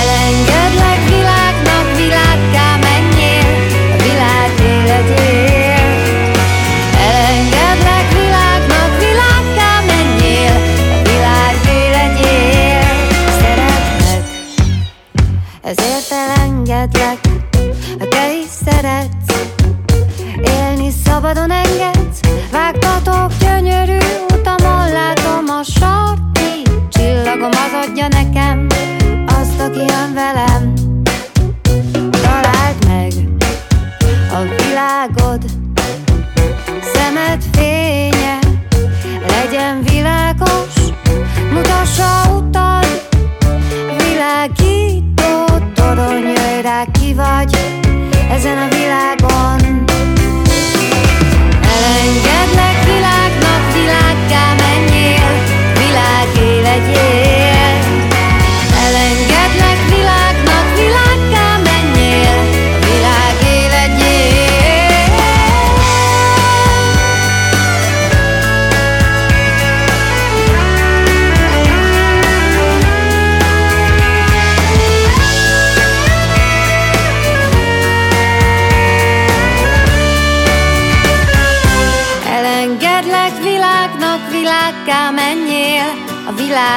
Elengedlek világnak, világgá menjél A világ életél. Elengedlek világnak, világgá menjél A világ életél. Szeretlek, ezért elengedlek Ha te is szeretsz. Élni szabadon engedsz Vágtatok gyönyörű utamon Látom a sarki Csillagom az adja nekem Azt, aki jön velem. Találd meg a világod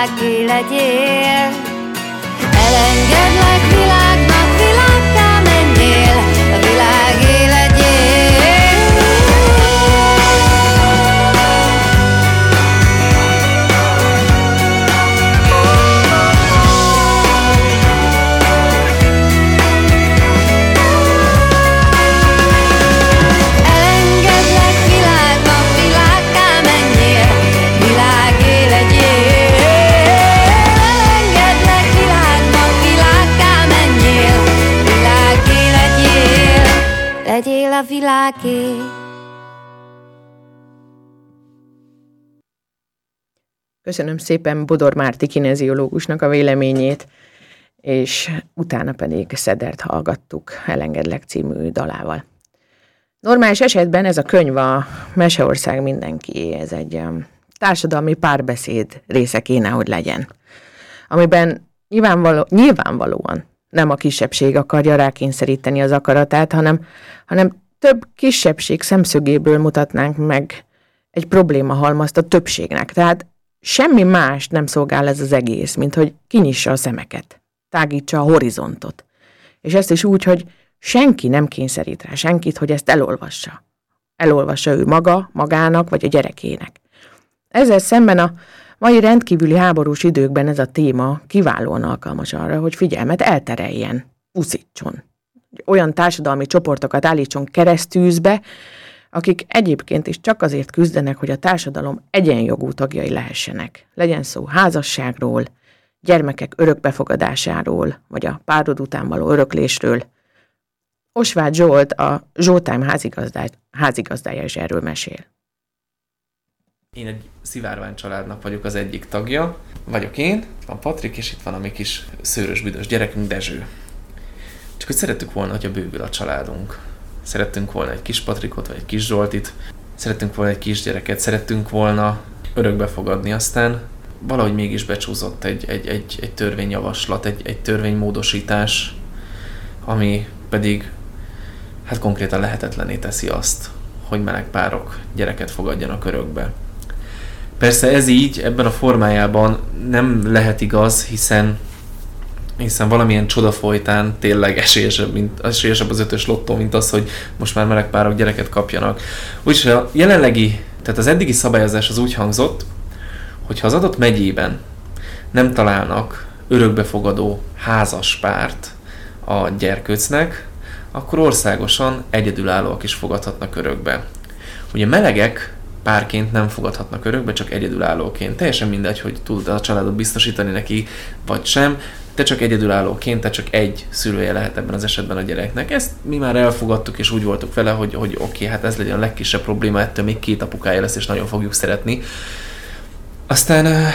a Köszönöm szépen Bodor Márti kineziológusnak a véleményét, és utána pedig Szedert hallgattuk Elengedlek című dalával. Normális esetben ez a könyv a Meseország mindenki, ez egy um, társadalmi párbeszéd része kéne, hogy legyen, amiben nyilvánvaló, nyilvánvalóan nem a kisebbség akarja rákényszeríteni az akaratát, hanem, hanem több kisebbség szemszögéből mutatnánk meg egy probléma halmazt a többségnek. Tehát semmi más nem szolgál ez az egész, mint hogy kinyissa a szemeket, tágítsa a horizontot. És ezt is úgy, hogy senki nem kényszerít rá senkit, hogy ezt elolvassa. Elolvassa ő maga, magának vagy a gyerekének. Ezzel szemben a mai rendkívüli háborús időkben ez a téma kiválóan alkalmas arra, hogy figyelmet eltereljen, uszítson. Olyan társadalmi csoportokat állítson keresztűzbe, akik egyébként is csak azért küzdenek, hogy a társadalom egyenjogú tagjai lehessenek. Legyen szó házasságról, gyermekek örökbefogadásáról, vagy a párod után való öröklésről. Osváth Zsolt, a házigazdája, házigazdája is erről mesél. Én egy szivárvány családnak vagyok az egyik tagja. Vagyok én, itt van Patrik, és itt van a mi kis szőrös büdös gyerekünk Dezső. Csak hogy szerettük volna, hogyha bővül a családunk. Szerettünk volna egy kis Patrikot, vagy egy kis Zsoltit. Szerettünk volna egy kisgyereket, szerettünk volna örökbe fogadni, aztán valahogy mégis becsúzott egy, egy, egy, egy törvényjavaslat, egy, egy törvénymódosítás, ami pedig hát konkrétan lehetetlené teszi azt, hogy meleg párok gyereket fogadjanak örökbe. Persze ez így, ebben a formájában nem lehet igaz, hiszen hiszen valamilyen csoda folytán tényleg esélyesebb, mint, esélyesebb az ötös lottó, mint az, hogy most már meleg párok gyereket kapjanak. Úgyis a jelenlegi, tehát az eddigi szabályozás az úgy hangzott, hogyha az adott megyében nem találnak örökbefogadó házas párt a gyerkőcnek, akkor országosan egyedülállóak is fogadhatnak örökbe. Ugye melegek párként nem fogadhatnak örökbe, csak egyedülállóként. Teljesen mindegy, hogy tud a családot biztosítani neki, vagy sem. Te csak egyedülállóként, te csak egy szülője lehet ebben az esetben a gyereknek. Ezt mi már elfogadtuk, és úgy voltunk vele, hogy, hogy oké, okay, hát ez legyen a legkisebb probléma, ettől még két apukája lesz, és nagyon fogjuk szeretni. Aztán,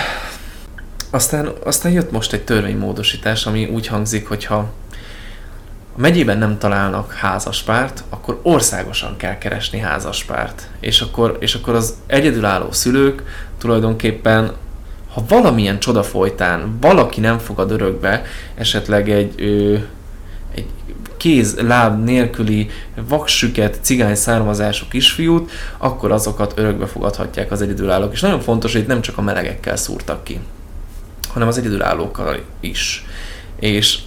aztán, aztán jött most egy törvénymódosítás, ami úgy hangzik, hogy ha a megyében nem találnak házaspárt, akkor országosan kell keresni házaspárt. És akkor, és akkor az egyedülálló szülők tulajdonképpen, ha valamilyen csoda folytán valaki nem fogad örökbe, esetleg egy, ö, egy kéz, láb nélküli, vaksüket, cigány származású kisfiút, akkor azokat örökbe fogadhatják az egyedülállók. És nagyon fontos, hogy itt nem csak a melegekkel szúrtak ki, hanem az egyedülállókkal is. És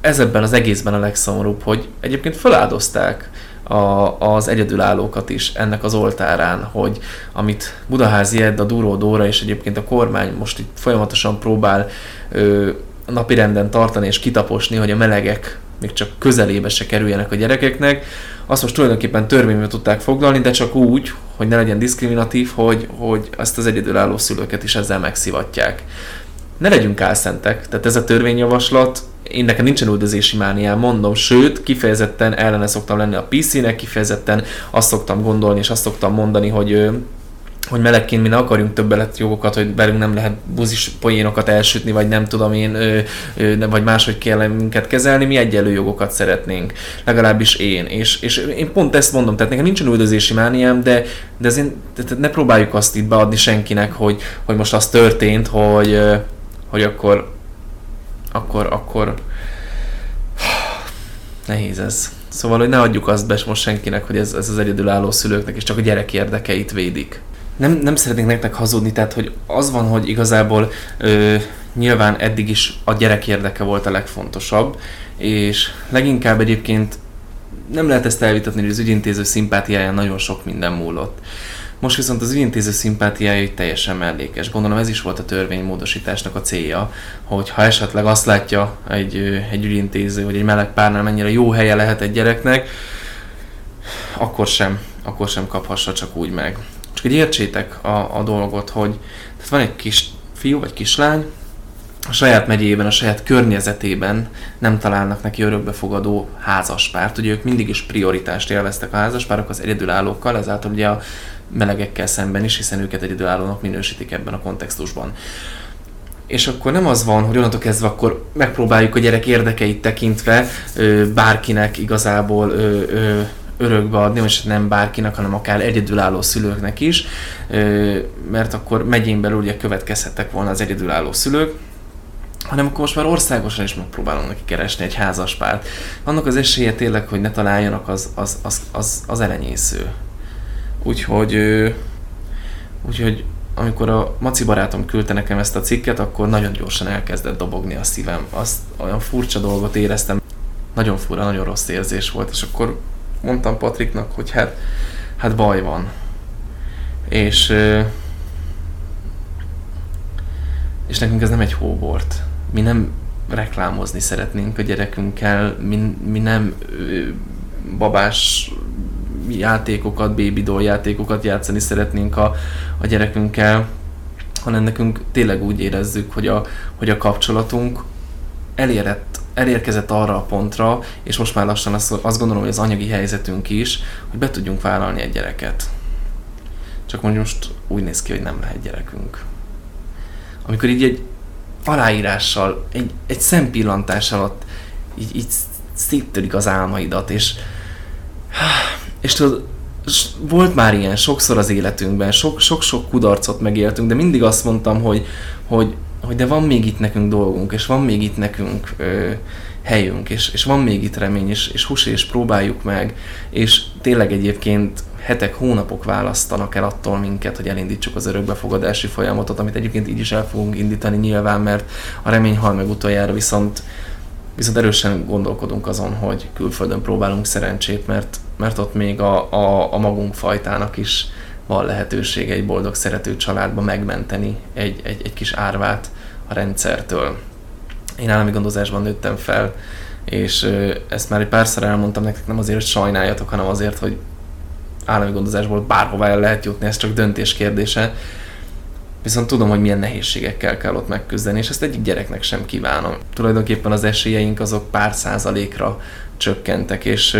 ez ebben az egészben a legszomorúbb, hogy egyébként feláldozták a, az egyedülállókat is ennek az oltárán, hogy amit Budaházi Ed, a Duró Dóra és egyébként a kormány most itt folyamatosan próbál ö, napirenden tartani és kitaposni, hogy a melegek még csak közelébe se kerüljenek a gyerekeknek, azt most tulajdonképpen törvénybe tudták foglalni, de csak úgy, hogy ne legyen diszkriminatív, hogy, hogy ezt az egyedülálló szülőket is ezzel megszivatják. Ne legyünk álszentek, tehát ez a törvényjavaslat én nekem nincsen üldözési mániám, mondom, sőt, kifejezetten ellene szoktam lenni a PC-nek, kifejezetten azt szoktam gondolni, és azt szoktam mondani, hogy hogy melegként mi ne akarjunk több jogokat, hogy velünk nem lehet buzis poénokat elsütni, vagy nem tudom én, ö, ö, vagy máshogy kell minket kezelni, mi egyenlő jogokat szeretnénk, legalábbis én. És, és én pont ezt mondom, tehát nekem nincsen üldözési mániám, de, de azért tehát ne próbáljuk azt itt beadni senkinek, hogy, hogy most az történt, hogy, hogy akkor akkor, akkor nehéz ez. Szóval, hogy ne adjuk azt be most senkinek, hogy ez, ez az egyedülálló szülőknek is csak a gyerek érdekeit védik. Nem, nem szeretnék nektek hazudni, tehát hogy az van, hogy igazából ö, nyilván eddig is a gyerek érdeke volt a legfontosabb, és leginkább egyébként nem lehet ezt elvitatni, hogy az ügyintéző szimpátiáján nagyon sok minden múlott. Most viszont az ügyintéző szimpátiája teljesen mellékes. Gondolom ez is volt a törvénymódosításnak a célja, hogy ha esetleg azt látja egy, egy ügyintéző, hogy egy meleg párnál mennyire jó helye lehet egy gyereknek, akkor sem, akkor sem kaphassa csak úgy meg. Csak hogy értsétek a, a dolgot, hogy tehát van egy kis fiú vagy kislány, a saját megyében, a saját környezetében nem találnak neki örökbefogadó házaspárt. Ugye ők mindig is prioritást élveztek a házaspárok az egyedülállókkal, ezáltal ugye a melegekkel szemben is, hiszen őket egyedülállónak minősítik ebben a kontextusban. És akkor nem az van, hogy onnantól kezdve akkor megpróbáljuk a gyerek érdekeit tekintve bárkinek igazából örökbe adni, és nem bárkinek, hanem akár egyedülálló szülőknek is, mert akkor megyén belül ugye következhettek volna az egyedülálló szülők, hanem akkor most már országosan is megpróbálunk neki keresni egy házaspárt. Annak az esélye tényleg, hogy ne találjanak, az, az, az, az, az elenyésző. Úgyhogy, úgyhogy amikor a Maci barátom küldte nekem ezt a cikket, akkor nagyon gyorsan elkezdett dobogni a szívem. Azt olyan furcsa dolgot éreztem. nagyon fura, nagyon rossz érzés volt, és akkor mondtam Patriknak, hogy hát, hát baj van. És, és nekünk ez nem egy hóbort. Mi nem reklámozni szeretnénk a gyerekünkkel, mi, mi nem babás játékokat, baby doll játékokat játszani szeretnénk a, a gyerekünkkel, hanem nekünk tényleg úgy érezzük, hogy a, hogy a kapcsolatunk elérett, elérkezett arra a pontra, és most már lassan azt, azt gondolom, hogy az anyagi helyzetünk is, hogy be tudjunk vállalni egy gyereket. Csak mondjuk most úgy néz ki, hogy nem lehet gyerekünk. Amikor így egy aláírással, egy, egy szempillantás alatt így, így széttörik az álmaidat, és, és tudod, volt már ilyen sokszor az életünkben, sok-sok kudarcot megéltünk, de mindig azt mondtam, hogy, hogy, hogy de van még itt nekünk dolgunk, és van még itt nekünk ö, helyünk, és, és van még itt remény, és, és hús, és próbáljuk meg, és tényleg egyébként hetek, hónapok választanak el attól minket, hogy elindítsuk az örökbefogadási folyamatot, amit egyébként így is el fogunk indítani nyilván, mert a remény hal meg utoljára, viszont viszont erősen gondolkodunk azon, hogy külföldön próbálunk szerencsét, mert, mert ott még a, a, a magunk fajtának is van lehetősége egy boldog, szerető családba megmenteni egy, egy, egy kis árvát a rendszertől. Én állami gondozásban nőttem fel, és ezt már egy párszor elmondtam nektek, nem azért, hogy sajnáljatok, hanem azért, hogy állami gondozásból bárhová el lehet jutni, ez csak döntés kérdése. Viszont tudom, hogy milyen nehézségekkel kell ott megküzdeni, és ezt egyik gyereknek sem kívánom. Tulajdonképpen az esélyeink azok pár százalékra csökkentek, és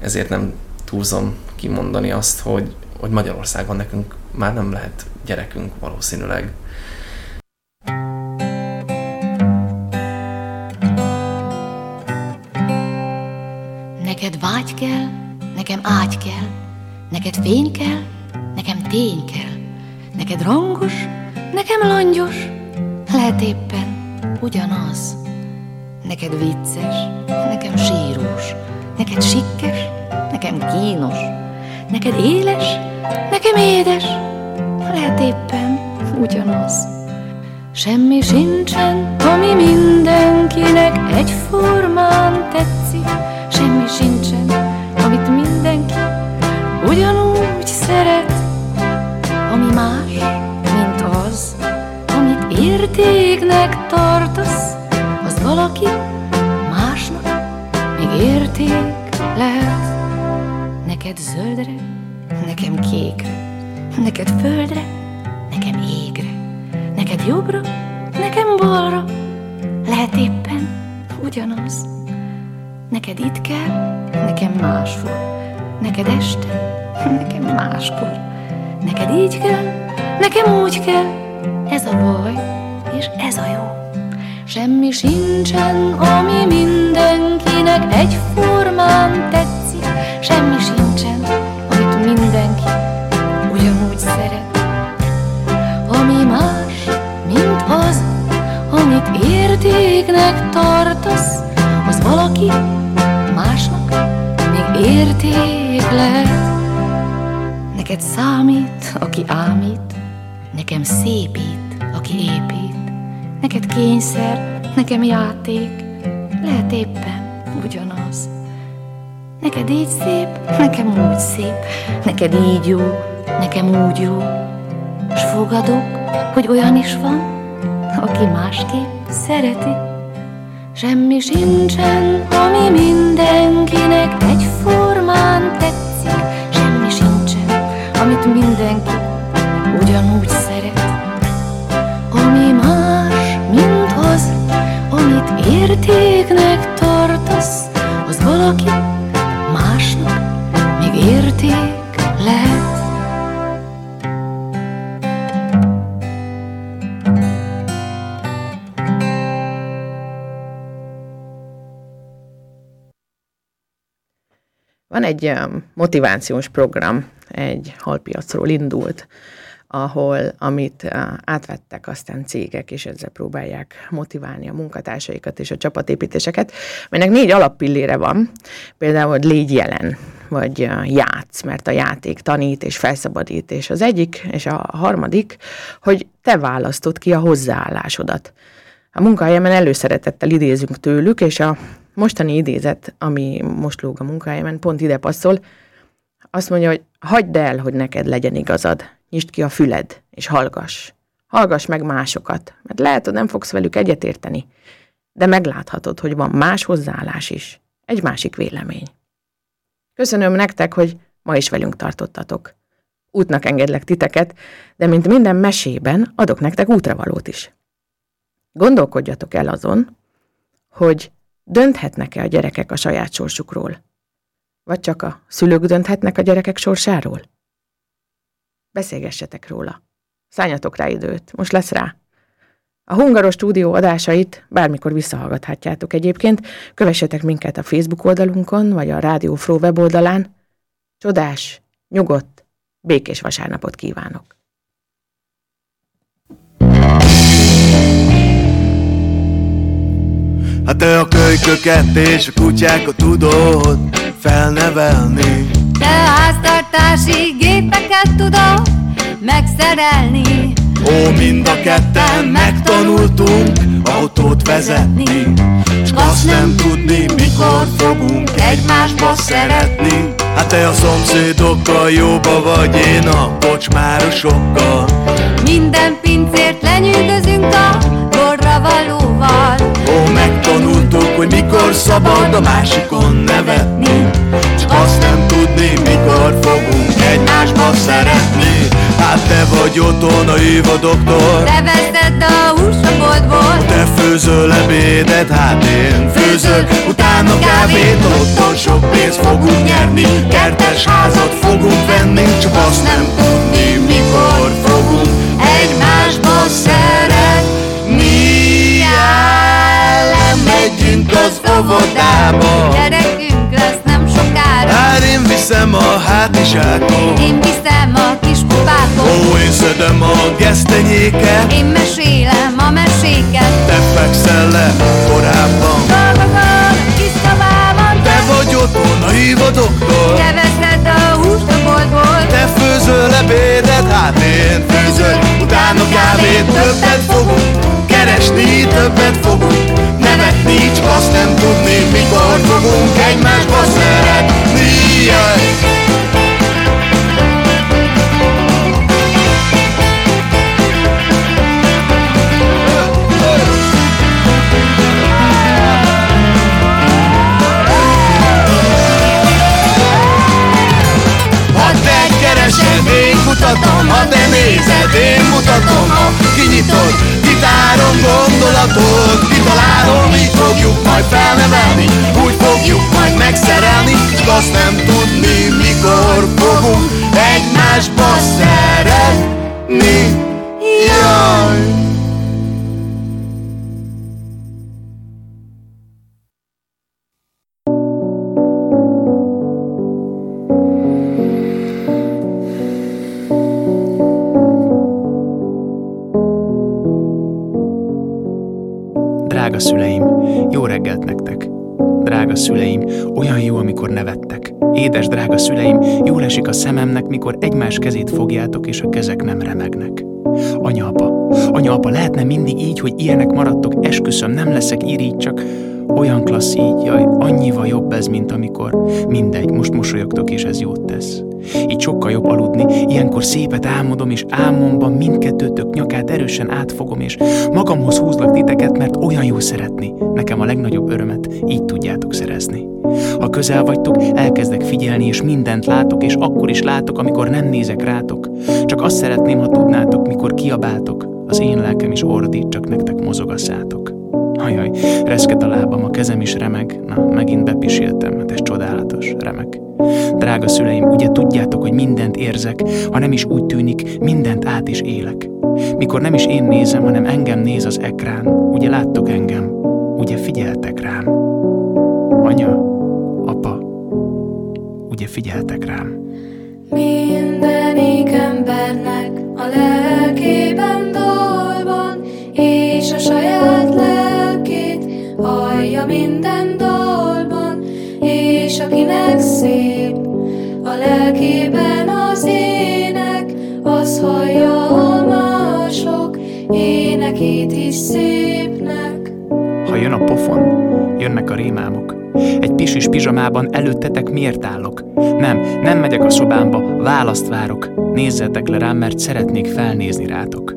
ezért nem túlzom kimondani azt, hogy, hogy Magyarországon nekünk már nem lehet gyerekünk valószínűleg. Neked vágy kell, nekem ágy kell, neked fény kell, nekem tény kell. Neked rangos, nekem langyos, lehet éppen ugyanaz. Neked vicces, nekem sírós, neked sikkes, nekem kínos, neked éles, nekem édes, lehet éppen ugyanaz. Semmi sincsen, ami mindenkinek egyformán tetszik, semmi sincsen, amit mindenki ugyanúgy szeret, ami más, mint az, amit értéknek tartasz, az valaki másnak még érték lehet. Neked zöldre, nekem kékre, neked földre, nekem égre, neked jobbra, nekem balra, lehet éppen ugyanaz. Neked itt kell, nekem máshol, neked este, nekem máskor. Neked így kell, nekem úgy kell, ez a baj, és ez a jó. Semmi sincsen, ami mindenkinek egyformán tetszik, semmi sincsen, amit mindenki ugyanúgy szeret. Ami más, mint az, amit értéknek tartasz, az valaki másnak még érték lehet. Neked számít, aki ámít, nekem szépít, aki épít. Neked kényszer, nekem játék, lehet éppen ugyanaz. Neked így szép, nekem úgy szép, neked így jó, nekem úgy jó. S fogadok, hogy olyan is van, aki másképp szereti. Semmi sincsen, ami mindenkinek egyformán tetszik, mindenki ugyanúgy szeret. Ami más, mint az, amit értéknek tartasz, az valaki Van egy motivációs program, egy halpiacról indult, ahol amit átvettek aztán cégek, és ezzel próbálják motiválni a munkatársaikat és a csapatépítéseket, melynek négy alappillére van, például, hogy légy jelen, vagy játsz, mert a játék tanít és felszabadít, és az egyik, és a harmadik, hogy te választod ki a hozzáállásodat. A munkahelyemen előszeretettel idézünk tőlük, és a mostani idézet, ami most lóg a munkahelyemen, pont ide passzol, azt mondja, hogy hagyd el, hogy neked legyen igazad. Nyisd ki a füled, és hallgass. Hallgass meg másokat, mert lehet, hogy nem fogsz velük egyetérteni, de megláthatod, hogy van más hozzáállás is, egy másik vélemény. Köszönöm nektek, hogy ma is velünk tartottatok. Útnak engedlek titeket, de mint minden mesében adok nektek útravalót is. Gondolkodjatok el azon, hogy dönthetnek-e a gyerekek a saját sorsukról, vagy csak a szülők dönthetnek a gyerekek sorsáról? Beszélgessetek róla. Szálljatok rá időt, most lesz rá. A Hungaros stúdió adásait bármikor visszahallgathatjátok egyébként, kövessetek minket a Facebook oldalunkon, vagy a Rádió Fró weboldalán. Csodás, nyugodt, békés vasárnapot kívánok! Te a kölyköket és a kutyákat tudod felnevelni. Te a háztartási gépeket tudod megszerelni. Ó, mind a ketten megtanultunk autót vezetni. Csak azt nem tudni, mikor fogunk egymásba szeretni. Hát te a szomszédokkal jóba vagy, én a kocsmárosokkal. Minden pincért lenyűgözünk mikor szabad a másikon nevetni? Csak azt nem tudni, mikor fogunk egymásba szeretni. Hát te vagy otthon a Éva doktor. Te veszed a hús a boltból Te főzöl ebédet, hát én főzök. Utána kávét, otthon sok pénzt fogunk nyerni. Kertes házat fogunk venni. Csak azt nem tudni, mikor fogunk Megyünk az óvodába. Gyerekünk lesz nem sokára. Hát én viszem a hátizsákot. Én viszem a kis kupákot Ó, én szedem a gesztenyéket. Én mesélem a meséket. Te fekszel le korábban. Dolgozol a kis szobában. Te vagy otthon, a doktor Te veszed a húst a boltból Te főzöl ebédet, hát én főzök Utána kávét többet fogunk. Keresni többet fogunk Csak azt nem tudni Mikor fogunk egymásba szeretni yeah. Egymásba szeretni egymás kezét fogjátok, és a kezek nem remegnek. Anya-apa, anya-apa, lehetne mindig így, hogy ilyenek maradtok, esküszöm, nem leszek irigy, csak olyan klassz így, jaj, annyival jobb ez, mint amikor mindegy, most mosolyogtok, és ez jót tesz. Így sokkal jobb aludni, ilyenkor szépet álmodom, és álmomban mindkettőtök nyakát erősen átfogom, és magamhoz húzlak titeket, mert olyan jó szeretni. Nekem a legnagyobb örömet így tudjátok szerezni. Ha közel vagytok, elkezdek figyelni, és mindent látok, és akkor is látok, amikor nem nézek rátok. Csak azt szeretném, ha tudnátok, mikor kiabáltok, az én lelkem is ordít, csak nektek mozog a szátok. Ajaj, reszket a lábam, a kezem is remeg. Na, megint bepiséltem, hát ez csodálatos, remek. Drága szüleim, ugye tudjátok, hogy mindent érzek, ha nem is úgy tűnik, mindent át is élek. Mikor nem is én nézem, hanem engem néz az ekrán, ugye láttok engem, figyeltek rám. Mindenik embernek a lelkében dal van, és a saját lelkét hallja minden dalban, és akinek szép a lelkében az ének, az hallja a mások énekét is szépnek. Ha jön a pofon, jön jönnek a rémámok. Egy pisis pizsamában előttetek miért állok? Nem, nem megyek a szobámba, választ várok. Nézzetek le rám, mert szeretnék felnézni rátok.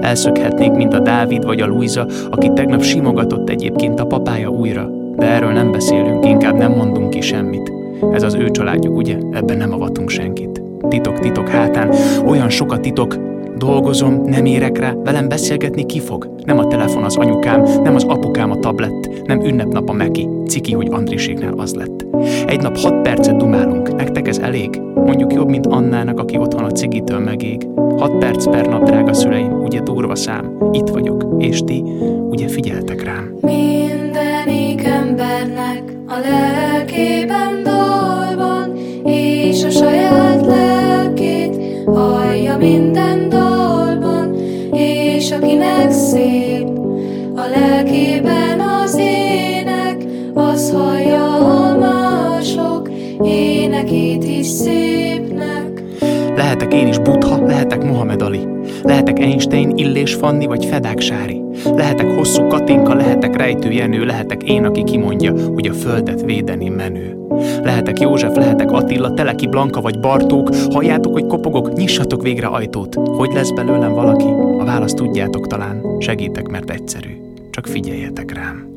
Elszökhetnék, mint a Dávid vagy a Luisa, aki tegnap simogatott egyébként a papája újra. De erről nem beszélünk, inkább nem mondunk ki semmit. Ez az ő családjuk, ugye? Ebben nem avatunk senkit. Titok, titok hátán, olyan sok a titok, Dolgozom, nem érek rá, velem beszélgetni ki fog? Nem a telefon az anyukám, nem az apukám a tablet, nem ünnepnap a Meki, ciki, hogy Andriséknál az lett. Egy nap hat percet dumálunk, nektek ez elég? Mondjuk jobb, mint Annának, aki otthon a cigitől megég. Hat perc per nap, drága szüleim, ugye durva szám. Itt vagyok, és ti, ugye figyeltek rám. Mindenik embernek a lelkében énekét is szépnek. Lehetek én is Buddha, lehetek Mohamed Ali. Lehetek Einstein, Illés Fanni vagy Fedák Sári. Lehetek hosszú Katinka, lehetek Rejtő Jenő, lehetek én, aki kimondja, hogy a földet védeni menő. Lehetek József, lehetek Attila, Teleki Blanka vagy Bartók. Halljátok, hogy kopogok, nyissatok végre ajtót. Hogy lesz belőlem valaki? A választ tudjátok talán. Segítek, mert egyszerű. Csak figyeljetek rám.